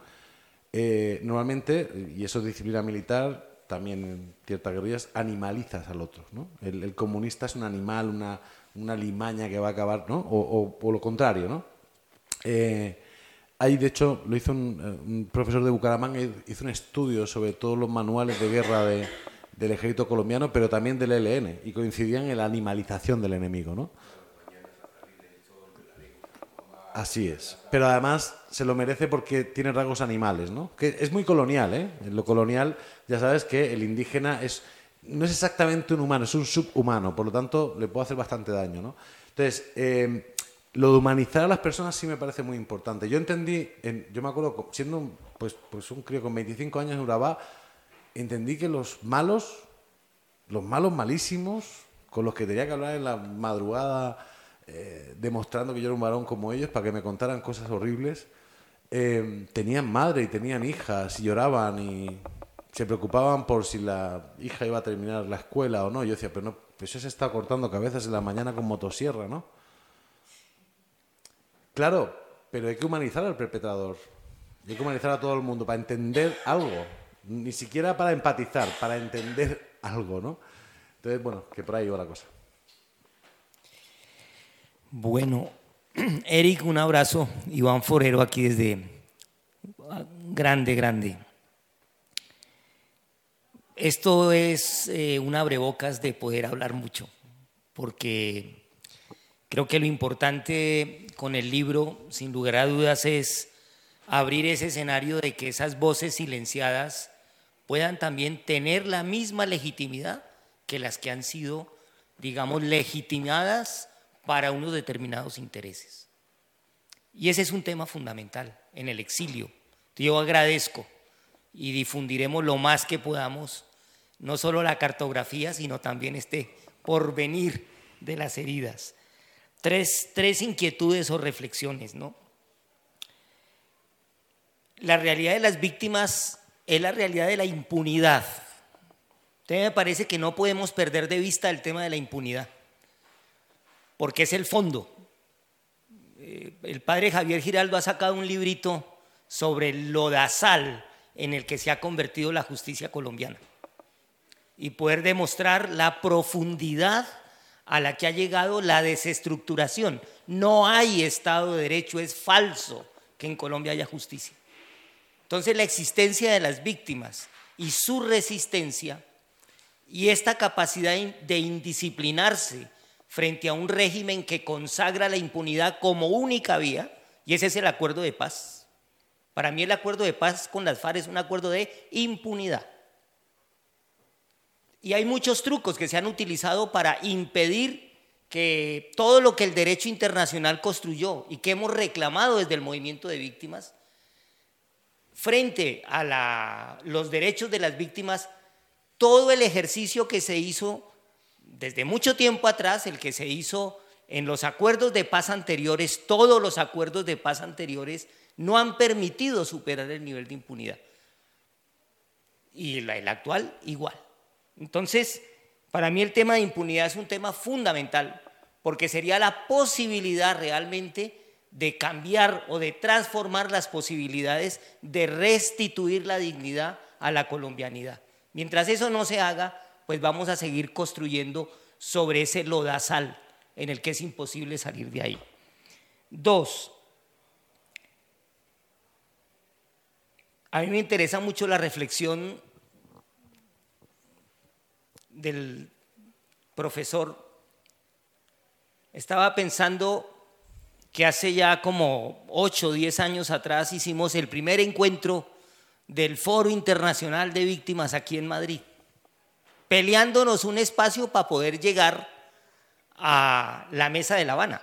E: eh, normalmente, y eso es disciplina militar, también en ciertas guerrillas, animalizas al otro, ¿no? El, comunista es un animal, una, una, limaña que va a acabar, ¿no? O, o, lo contrario, ¿no? Eh, hay, de hecho, lo hizo eh, un, profesor de Bucaramanga, hizo un estudio sobre todos los manuales de guerra del ejército colombiano, pero también del ELN, y coincidían en la animalización del enemigo, ¿no? Así es. Pero además se lo merece porque tiene rasgos animales, ¿no? Que es muy colonial, ¿eh? En lo colonial ya sabes que el indígena es no es exactamente un humano, es un subhumano, por lo tanto le puede hacer bastante daño, ¿no? Entonces, eh, lo de humanizar a las personas sí me parece muy importante. Yo entendí, yo me acuerdo, siendo un, pues, pues un crío con 25 años en Urabá, entendí que los malos, los malos malísimos, con los que tenía que hablar en la madrugada, eh, demostrando que yo era un varón como ellos, para que me contaran cosas horribles, eh, tenían madre y tenían hijas y lloraban y se preocupaban por si la hija iba a terminar la escuela o no. Yo decía, pero no, pues eso se está cortando cabezas en la mañana con motosierra, ¿no? Claro, pero hay que humanizar al perpetrador. Hay que humanizar a todo el mundo para entender algo. Ni siquiera para empatizar, para entender algo, ¿no? Entonces, bueno, que por ahí va la cosa.
I: Bueno, Eric, un abrazo. Iván Forero aquí desde grande, grande. Esto es eh, un abrebocas de poder hablar mucho, porque Creo que lo importante con el libro, sin lugar a dudas, es abrir ese escenario de que esas voces silenciadas puedan también tener la misma legitimidad que las que han sido, digamos, legitimadas para unos determinados intereses. Y ese es un tema fundamental en el exilio. Yo agradezco y difundiremos lo más que podamos, no solo la cartografía, sino también este porvenir de las heridas tres, inquietudes o reflexiones, ¿no? La realidad de las víctimas es la realidad de la impunidad. Entonces me parece que no podemos perder de vista el tema de la impunidad, porque es el fondo. Eh, el padre Javier Giraldo ha sacado un librito sobre el lodazal en el que se ha convertido la justicia colombiana y poder demostrar la profundidad a la que ha llegado la desestructuración. No hay Estado de Derecho, es falso que en Colombia haya justicia. Entonces la existencia de las víctimas y su resistencia y esta capacidad de indisciplinarse frente a un régimen que consagra la impunidad como única vía, y ese es el acuerdo de paz. Para mí el acuerdo de paz con las FARC es un acuerdo de impunidad. Y hay muchos trucos que se han utilizado para impedir que todo lo que el derecho internacional construyó y que hemos reclamado desde el movimiento de víctimas frente a los derechos de las víctimas todo el ejercicio que se hizo desde mucho tiempo atrás, el que se hizo en los acuerdos de paz anteriores, todos los acuerdos de paz anteriores no han permitido superar el nivel de impunidad. Y el actual igual. Entonces, para mí el tema de impunidad es un tema fundamental, porque sería la posibilidad realmente de cambiar o de transformar las posibilidades de restituir la dignidad a la colombianidad. Mientras eso no se haga, pues vamos a seguir construyendo sobre ese lodazal en el que es imposible salir de ahí. Dos, a mí me interesa mucho la reflexión del profesor. Estaba pensando que hace ya como 8 o 10 años atrás hicimos el primer encuentro del Foro Internacional de Víctimas aquí en Madrid, peleándonos un espacio para poder llegar a la mesa de La Habana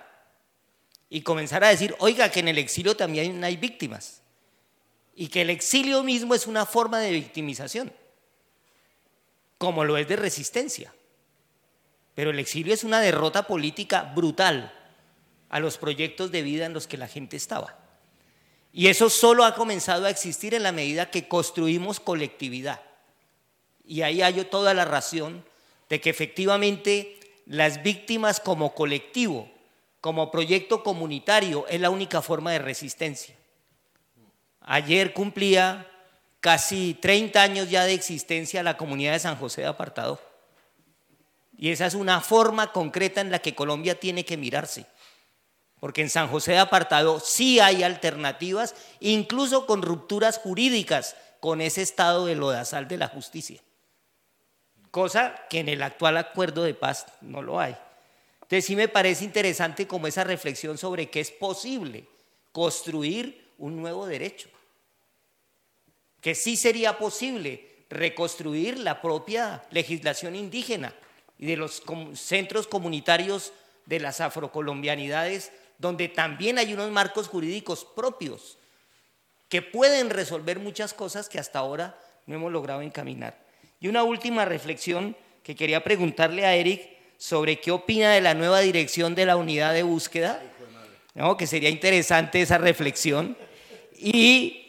I: y comenzar a decir, oiga, que en el exilio también hay víctimas y que el exilio mismo es una forma de victimización, como lo es de resistencia. Pero el exilio es una derrota política brutal a los proyectos de vida en los que la gente estaba. Y eso solo ha comenzado a existir en la medida que construimos colectividad. Y ahí hay toda la razón de que efectivamente las víctimas como colectivo, como proyecto comunitario, es la única forma de resistencia. Ayer cumplía casi 30 años ya de existencia la comunidad de San José de Apartado. Y esa es una forma concreta en la que Colombia tiene que mirarse. Porque en San José de Apartado sí hay alternativas, incluso con rupturas jurídicas con ese estado de lodazal de la justicia cosa que en el actual acuerdo de paz no lo hay. Entonces sí me parece interesante como esa reflexión sobre que es posible construir un nuevo derecho, que sí sería posible reconstruir la propia legislación indígena y de los centros comunitarios de las afrocolombianidades, donde también hay unos marcos jurídicos propios que pueden resolver muchas cosas que hasta ahora no hemos logrado encaminar. Y una última reflexión que quería preguntarle a Eric sobre qué opina de la nueva dirección de la unidad de búsqueda, que sería interesante esa reflexión, y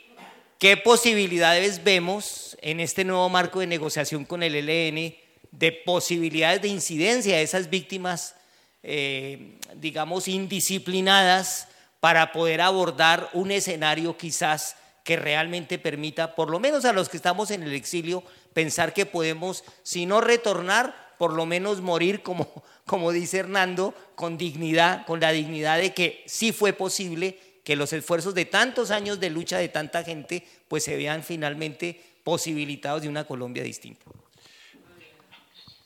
I: qué posibilidades vemos en este nuevo marco de negociación con el ELN de posibilidades de incidencia de esas víctimas, eh, digamos, indisciplinadas para poder abordar un escenario quizás que realmente permita, por lo menos a los que estamos en el exilio, pensar que podemos, si no retornar, por lo menos morir, como, como dice Hernando, con dignidad, con la dignidad de que sí fue posible que los esfuerzos de tantos años de lucha de tanta gente, pues se vean finalmente posibilitados de una Colombia distinta.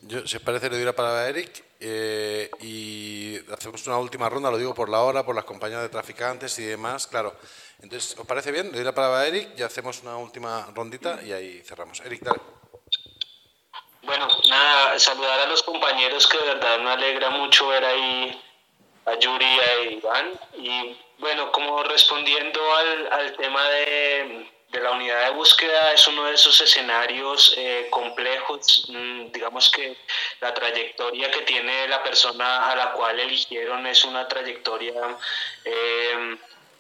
J: Yo, si os parece, le doy la palabra a Eric eh, y hacemos una última ronda, lo digo por la hora, por las compañías de traficantes y demás, claro. Entonces, ¿os parece bien? Le doy la palabra a Eric y hacemos una última rondita y ahí cerramos. Eric, dale.
G: Bueno, nada, saludar a los compañeros que de verdad me alegra mucho ver ahí a Yuri y a Iván. Y bueno, como respondiendo al, al tema de, de, la unidad de búsqueda, es uno de esos escenarios eh, complejos. Mm, digamos que la trayectoria que tiene la persona a la cual eligieron es una trayectoria... Eh,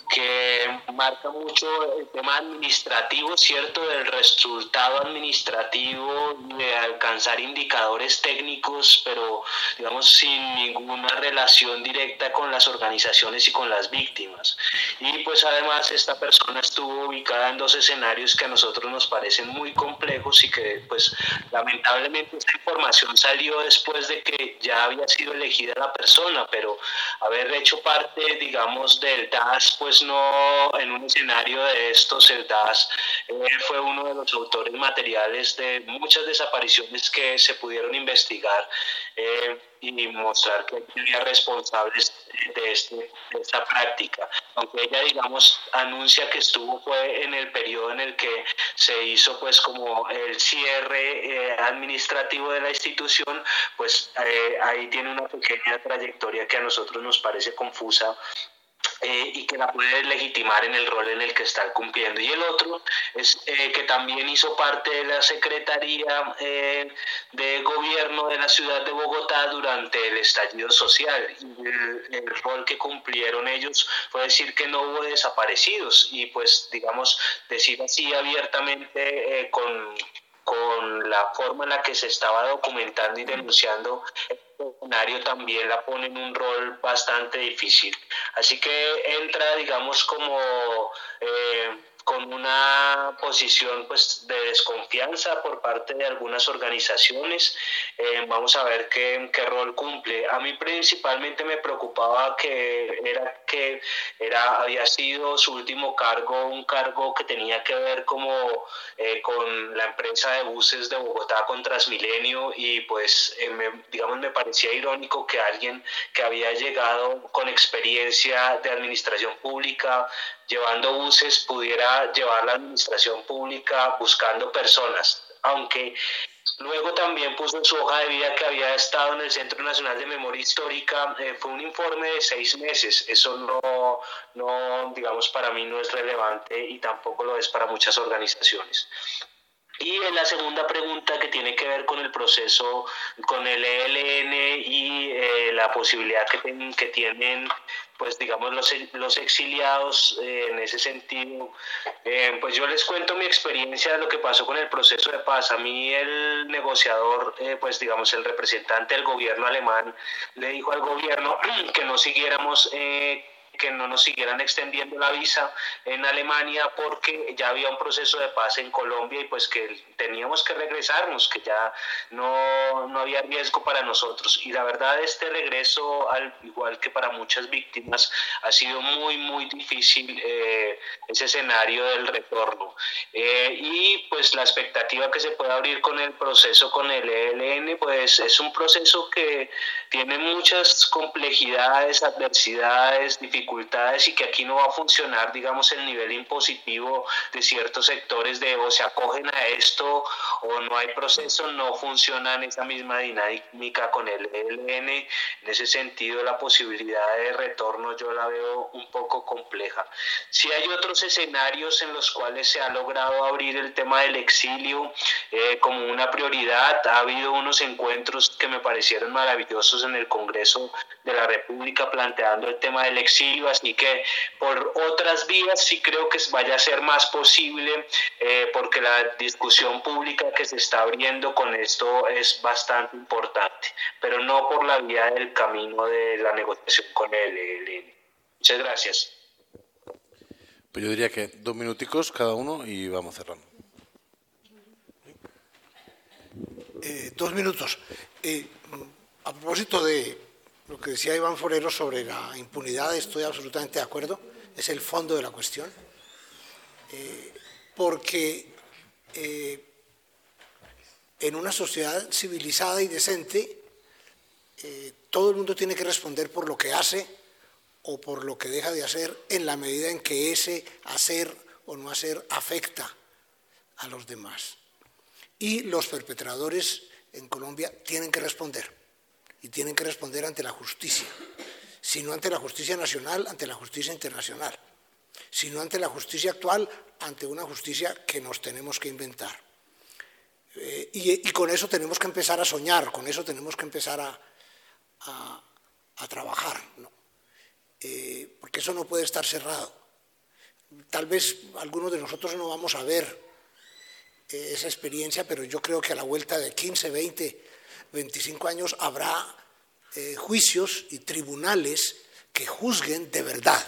G: que marca mucho el tema administrativo, ¿cierto? Del resultado administrativo, de alcanzar indicadores técnicos, pero digamos sin ninguna relación directa con las organizaciones y con las víctimas. Y pues además esta persona estuvo ubicada en dos escenarios que a nosotros nos parecen muy complejos y que pues lamentablemente esta información salió después de que ya había sido elegida la persona, pero haber hecho parte, digamos, del DAS, pues no en un escenario de estos, el DAS eh, fue uno de los autores materiales de muchas desapariciones que se pudieron investigar eh, y mostrar que había responsables de, este, esta práctica. Aunque ella, digamos, anuncia que estuvo fue en el periodo en el que se hizo pues como el cierre eh, administrativo de la institución, pues ahí tiene una pequeña trayectoria que a nosotros nos parece confusa eh, y que la puede legitimar en el rol en el que está cumpliendo. Y el otro es eh, que también hizo parte de la Secretaría eh, de Gobierno de la ciudad de Bogotá durante el estallido social. Y el, rol que cumplieron ellos fue decir que no hubo desaparecidos y pues digamos decir así abiertamente con con la forma en la que se estaba documentando y denunciando escenario también la pone en un rol bastante difícil. Así que entra, digamos, como eh, con una posición pues, de desconfianza por parte de algunas organizaciones. Eh, vamos a ver qué, qué, rol cumple. A mí principalmente me preocupaba que era que era, había sido su último cargo, un cargo que tenía que ver como eh, con la empresa de buses de Bogotá con Transmilenio y pues eh, me, digamos me parecía irónico que alguien que había llegado con experiencia de administración pública llevando buses pudiera llevar la administración pública buscando personas, aunque luego también puso en su hoja de vida que había estado en el Centro Nacional de Memoria Histórica, eh, fue un informe de seis meses, eso no, no, digamos, para mí no es relevante y tampoco lo es para muchas organizaciones. Y en la segunda pregunta que tiene que ver con el proceso, con el ELN y eh, la posibilidad que, que tienen pues digamos los, los exiliados eh, en ese sentido, eh, pues yo les cuento mi experiencia de lo que pasó con el proceso de paz. A mí el negociador, pues digamos el representante del gobierno alemán, le dijo al gobierno que no siguiéramos que no nos siguieran extendiendo la visa en Alemania porque ya había un proceso de paz en Colombia y pues que teníamos que regresarnos, que ya no, no había riesgo para nosotros. Y la verdad este regreso, al igual que para muchas víctimas, ha sido muy, muy difícil eh, ese escenario del retorno. Eh, y pues la expectativa que se puede abrir con el proceso con el ELN, pues es un proceso que tiene muchas complejidades, adversidades, dificultades dificultades y que aquí no va a funcionar, digamos, el nivel impositivo de ciertos sectores de o se acogen a esto o no hay proceso, no funciona en esa misma dinámica con el ELN. En ese sentido, la posibilidad de retorno yo la veo un poco compleja. Si hay otros escenarios en los cuales se ha logrado abrir el tema del exilio eh, como una prioridad, ha habido unos encuentros que me parecieron maravillosos en el Congreso de la República planteando el tema del exilio así que por otras vías sí creo que vaya a ser más posible eh, porque la discusión pública que se está abriendo con esto es bastante importante, pero no por la vía del camino de la negociación con el ELN. Muchas gracias.
J: Pues yo diría que dos minuticos cada uno y vamos cerrando.
F: Eh, dos minutos. Eh, a propósito de lo que decía Iván Forero sobre la impunidad, estoy absolutamente de acuerdo, es el fondo de la cuestión, eh, porque eh, en una sociedad civilizada y decente, eh, todo el mundo tiene que responder por lo que hace o por lo que deja de hacer en la medida en que ese hacer o no hacer afecta a los demás. Y los perpetradores en Colombia tienen que responder y tienen que responder ante la justicia, sino ante la justicia nacional, ante la justicia internacional, sino ante la justicia actual, ante una justicia que nos tenemos que inventar. Eh, y, con eso tenemos que empezar a soñar, con eso tenemos que empezar a, trabajar, eh, porque eso no puede estar cerrado. Tal vez algunos de nosotros no vamos a ver eh, esa experiencia, pero yo creo que a la vuelta de 15, 20, 25 años habrá eh, juicios y tribunales que juzguen de verdad,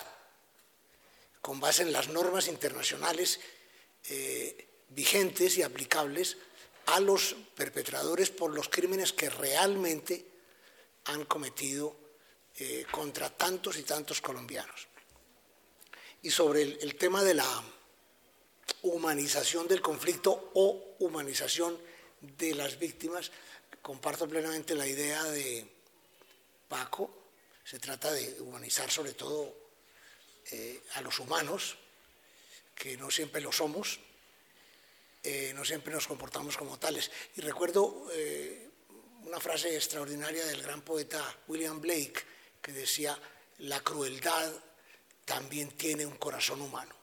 F: con base en las normas internacionales eh, vigentes y aplicables a los perpetradores por los crímenes que realmente han cometido eh, contra tantos y tantos colombianos. Y sobre el tema de la humanización del conflicto o humanización de las víctimas, comparto plenamente la idea de Paco. Se trata de humanizar sobre todo eh, a los humanos, que no siempre lo somos, eh, no siempre nos comportamos como tales. Y recuerdo eh, una frase extraordinaria del gran poeta William Blake, que decía, la crueldad también tiene un corazón humano.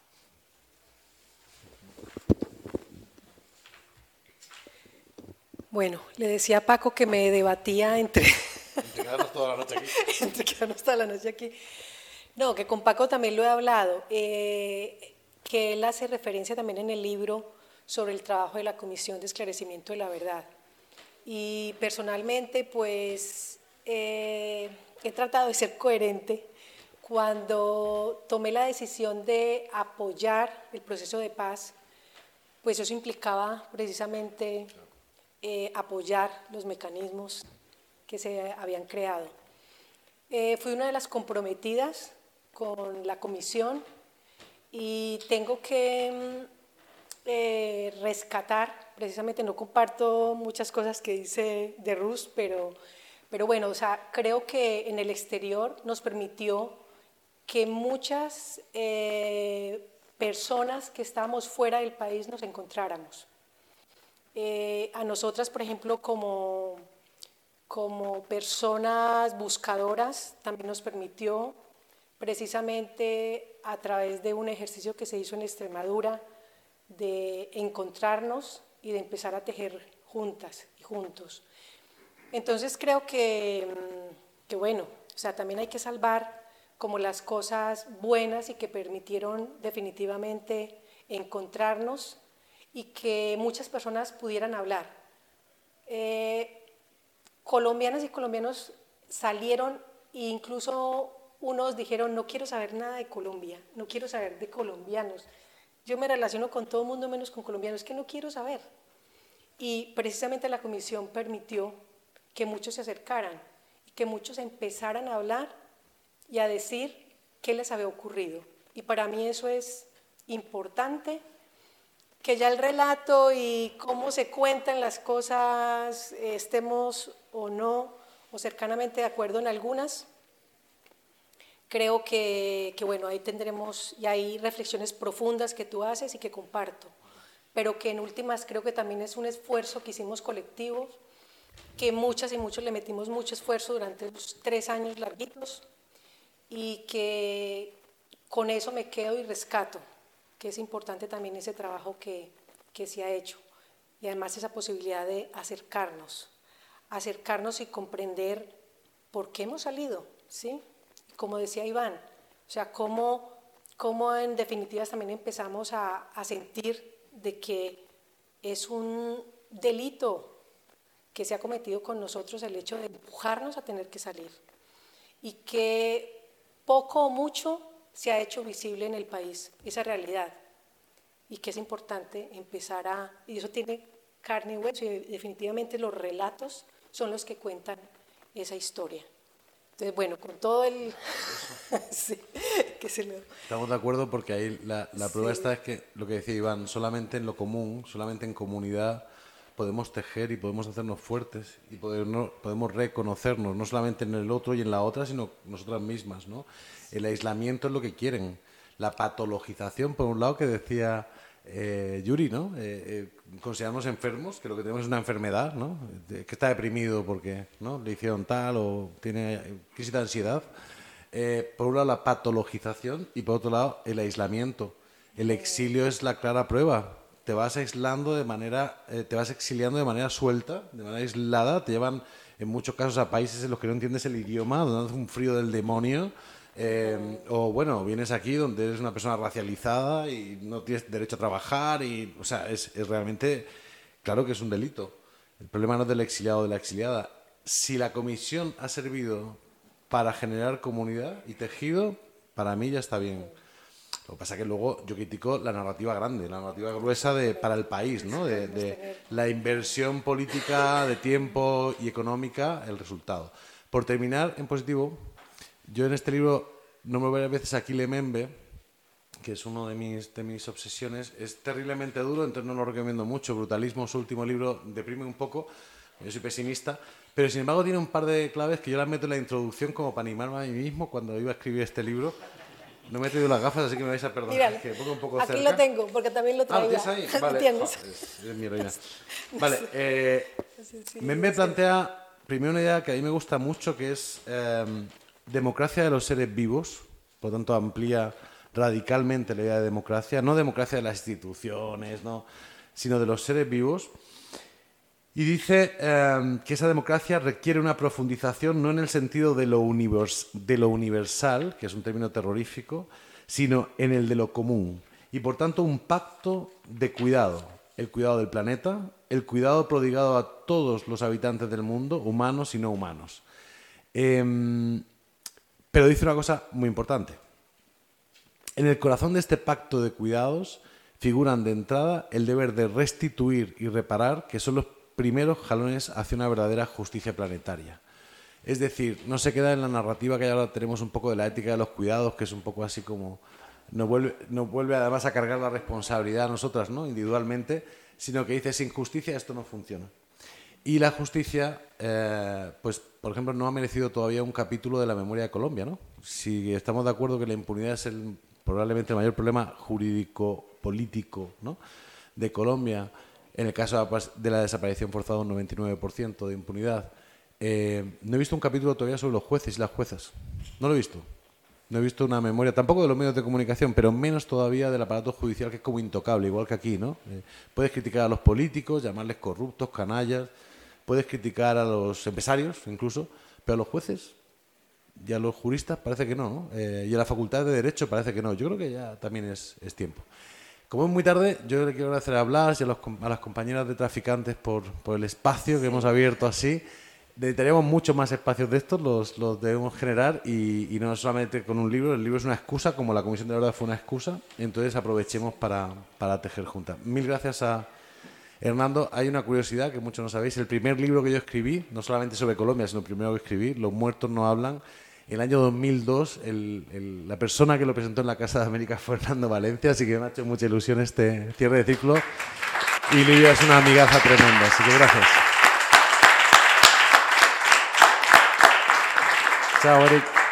C: Bueno, le decía a Paco que me debatía entre...
E: entre quedarnos toda la noche aquí.
C: entre quedarnos toda la noche aquí. No, que con Paco también lo he hablado, eh, que él hace referencia también en el libro sobre el trabajo de la Comisión de Esclarecimiento de la Verdad. Y personalmente, pues, eh, he tratado de ser coherente cuando tomé la decisión de apoyar el proceso de paz, pues eso implicaba precisamente eh, apoyar los mecanismos que se habían creado. Eh, fui una de las comprometidas con la comisión y tengo que mm, eh, rescatar, precisamente no comparto muchas cosas que dice de Rus, pero, pero bueno, o sea, creo que en el exterior nos permitió que muchas personas que estábamos fuera del país nos encontráramos. Eh, a nosotras, por ejemplo, como, como personas buscadoras, también nos permitió precisamente a través de un ejercicio que se hizo en Extremadura, de encontrarnos y de empezar a tejer juntas y juntos. Entonces creo que, mm, que bueno, o sea, también hay que salvar como las cosas buenas y que permitieron definitivamente encontrarnos y que muchas personas pudieran hablar. Eh, colombianas y colombianos salieron e incluso unos dijeron, no quiero saber nada de Colombia, no quiero saber de colombianos. Yo me relaciono con todo el mundo menos con colombianos, que no quiero saber. Y precisamente la comisión permitió que muchos se acercaran que muchos empezaran a hablar y a decir qué les había ocurrido. Y para mí eso es importante, que ya el relato y cómo se cuentan las cosas, estemos o no, o cercanamente de acuerdo en algunas, creo que, bueno, ahí tendremos, y hay reflexiones profundas que tú haces y que comparto, pero que en últimas creo que también es un esfuerzo que hicimos colectivo, que muchas y muchos le metimos mucho esfuerzo durante los tres años larguitos y que con eso me quedo y rescato, que es importante también ese trabajo que, que se ha hecho y además esa posibilidad de acercarnos, acercarnos y comprender por qué hemos salido, ¿sí? como decía Iván, o sea, cómo, cómo en definitiva también empezamos a sentir de que es un delito que se ha cometido con nosotros el hecho de empujarnos a tener que salir y que poco o mucho se ha hecho visible en el país esa realidad y que es importante empezar a, y eso tiene carne y hueso y definitivamente los relatos son los que cuentan esa historia. Entonces, bueno, con todo el... sí, que se lo...
E: Estamos de acuerdo porque ahí la, la prueba está es que lo que decía Iván, solamente en lo común, solamente en comunidad podemos tejer y podemos hacernos fuertes y podemos reconocernos, no solamente en el otro y en la otra, sino nosotras mismas. ¿no? El aislamiento es lo que quieren. La patologización, por un lado, que decía eh, Yuri, ¿no? Eh, eh, considerarnos enfermos, que lo que tenemos es una enfermedad, ¿no? que está deprimido porque ¿no? le hicieron tal o tiene crisis de ansiedad. por un lado la patologización y por otro lado el aislamiento. El exilio es la clara prueba. Te vas aislando de manera, te vas exiliando de manera suelta, de manera aislada. Te llevan en muchos casos a países en los que no entiendes el idioma, donde hace un frío del demonio eh, o bueno, vienes aquí donde eres una persona racializada y no tienes derecho a trabajar y, o sea, es, realmente, claro que es un delito. El problema no es del exiliado o de la exiliada. Si la comisión ha servido para generar comunidad y tejido, para mí ya está bien. Lo que pasa es que luego yo critico la narrativa grande, la narrativa gruesa de, para el país, ¿no? de, de la inversión política de tiempo y económica, el resultado. Por terminar en positivo, yo en este libro nombro varias veces a Kile Membe, que es uno de mis, de mis obsesiones. Es terriblemente duro, entonces no lo recomiendo mucho. Brutalismo, su último libro, deprime un poco. Yo soy pesimista. Pero sin embargo tiene un par de claves que yo las meto en la introducción como para animarme a mí mismo cuando iba a escribir este libro. No me he traído las gafas, así que me vais a perdonar. que pongo un poco
C: aquí lo tengo, porque también lo traigo.
E: Ah, ahí? Vale. es, mi reina. Vale, eh, Membe plantea primero una idea que a mí me gusta mucho, que es em, democracia de los seres vivos, por lo tanto amplía radicalmente la idea de democracia, no democracia de las instituciones, ¿no? sino de los seres vivos. Y dice em, que esa democracia requiere una profundización no en el sentido de lo, de lo universal, que es un término terrorífico, sino en el de lo común. Y por tanto un pacto de cuidado, el cuidado del planeta, el cuidado prodigado a todos los habitantes del mundo, humanos y no humanos. Em, pero dice una cosa muy importante. En el corazón de este pacto de cuidados figuran de entrada el deber de restituir y reparar, que son los primeros jalones hacia una verdadera justicia planetaria. Es decir, no se queda en la narrativa que ahora tenemos un poco de la ética de los cuidados, que es un poco así como nos vuelve, vuelve además a cargar la responsabilidad a nosotras, ¿no? individualmente, sino que dice sin justicia esto no funciona. Y la justicia, eh, pues, por ejemplo, no ha merecido todavía un capítulo de la memoria de Colombia, ¿no? Si estamos de acuerdo que la impunidad es el, probablemente el mayor problema jurídico político ¿no? de Colombia, en el caso de la desaparición forzada un 99% de impunidad. Eh, no he visto un capítulo todavía sobre los jueces y las juezas. No lo he visto. No he visto una memoria, tampoco de los medios de comunicación, pero menos todavía del aparato judicial, que es como intocable, igual que aquí, ¿no? Eh, puedes criticar a los políticos, llamarles corruptos, canallas, puedes criticar a los empresarios, incluso, pero a los jueces y a los juristas parece que no, ¿no? Eh, y a la facultad de Derecho parece que no. Yo creo que ya también es, es tiempo. Como es muy tarde, yo le quiero agradecer a Blas y a, a las compañeras de traficantes por, por, el espacio que hemos abierto así. Necesitaríamos muchos más espacios de estos, los, los debemos generar y, y, no solamente con un libro. El libro es una excusa, como la Comisión de la Verdad fue una excusa. Entonces aprovechemos para, para tejer juntas. Mil gracias a Hernando. Hay una curiosidad que muchos no sabéis. El primer libro que yo escribí, no solamente sobre Colombia, sino el primero que escribí, Los muertos no hablan, el año 2002, la persona que lo presentó en la Casa de América fue Fernando Valencia, así que me ha hecho mucha ilusión este cierre de ciclo. Y Lidia es una amigaza tremenda, así que gracias. Chao, Eric.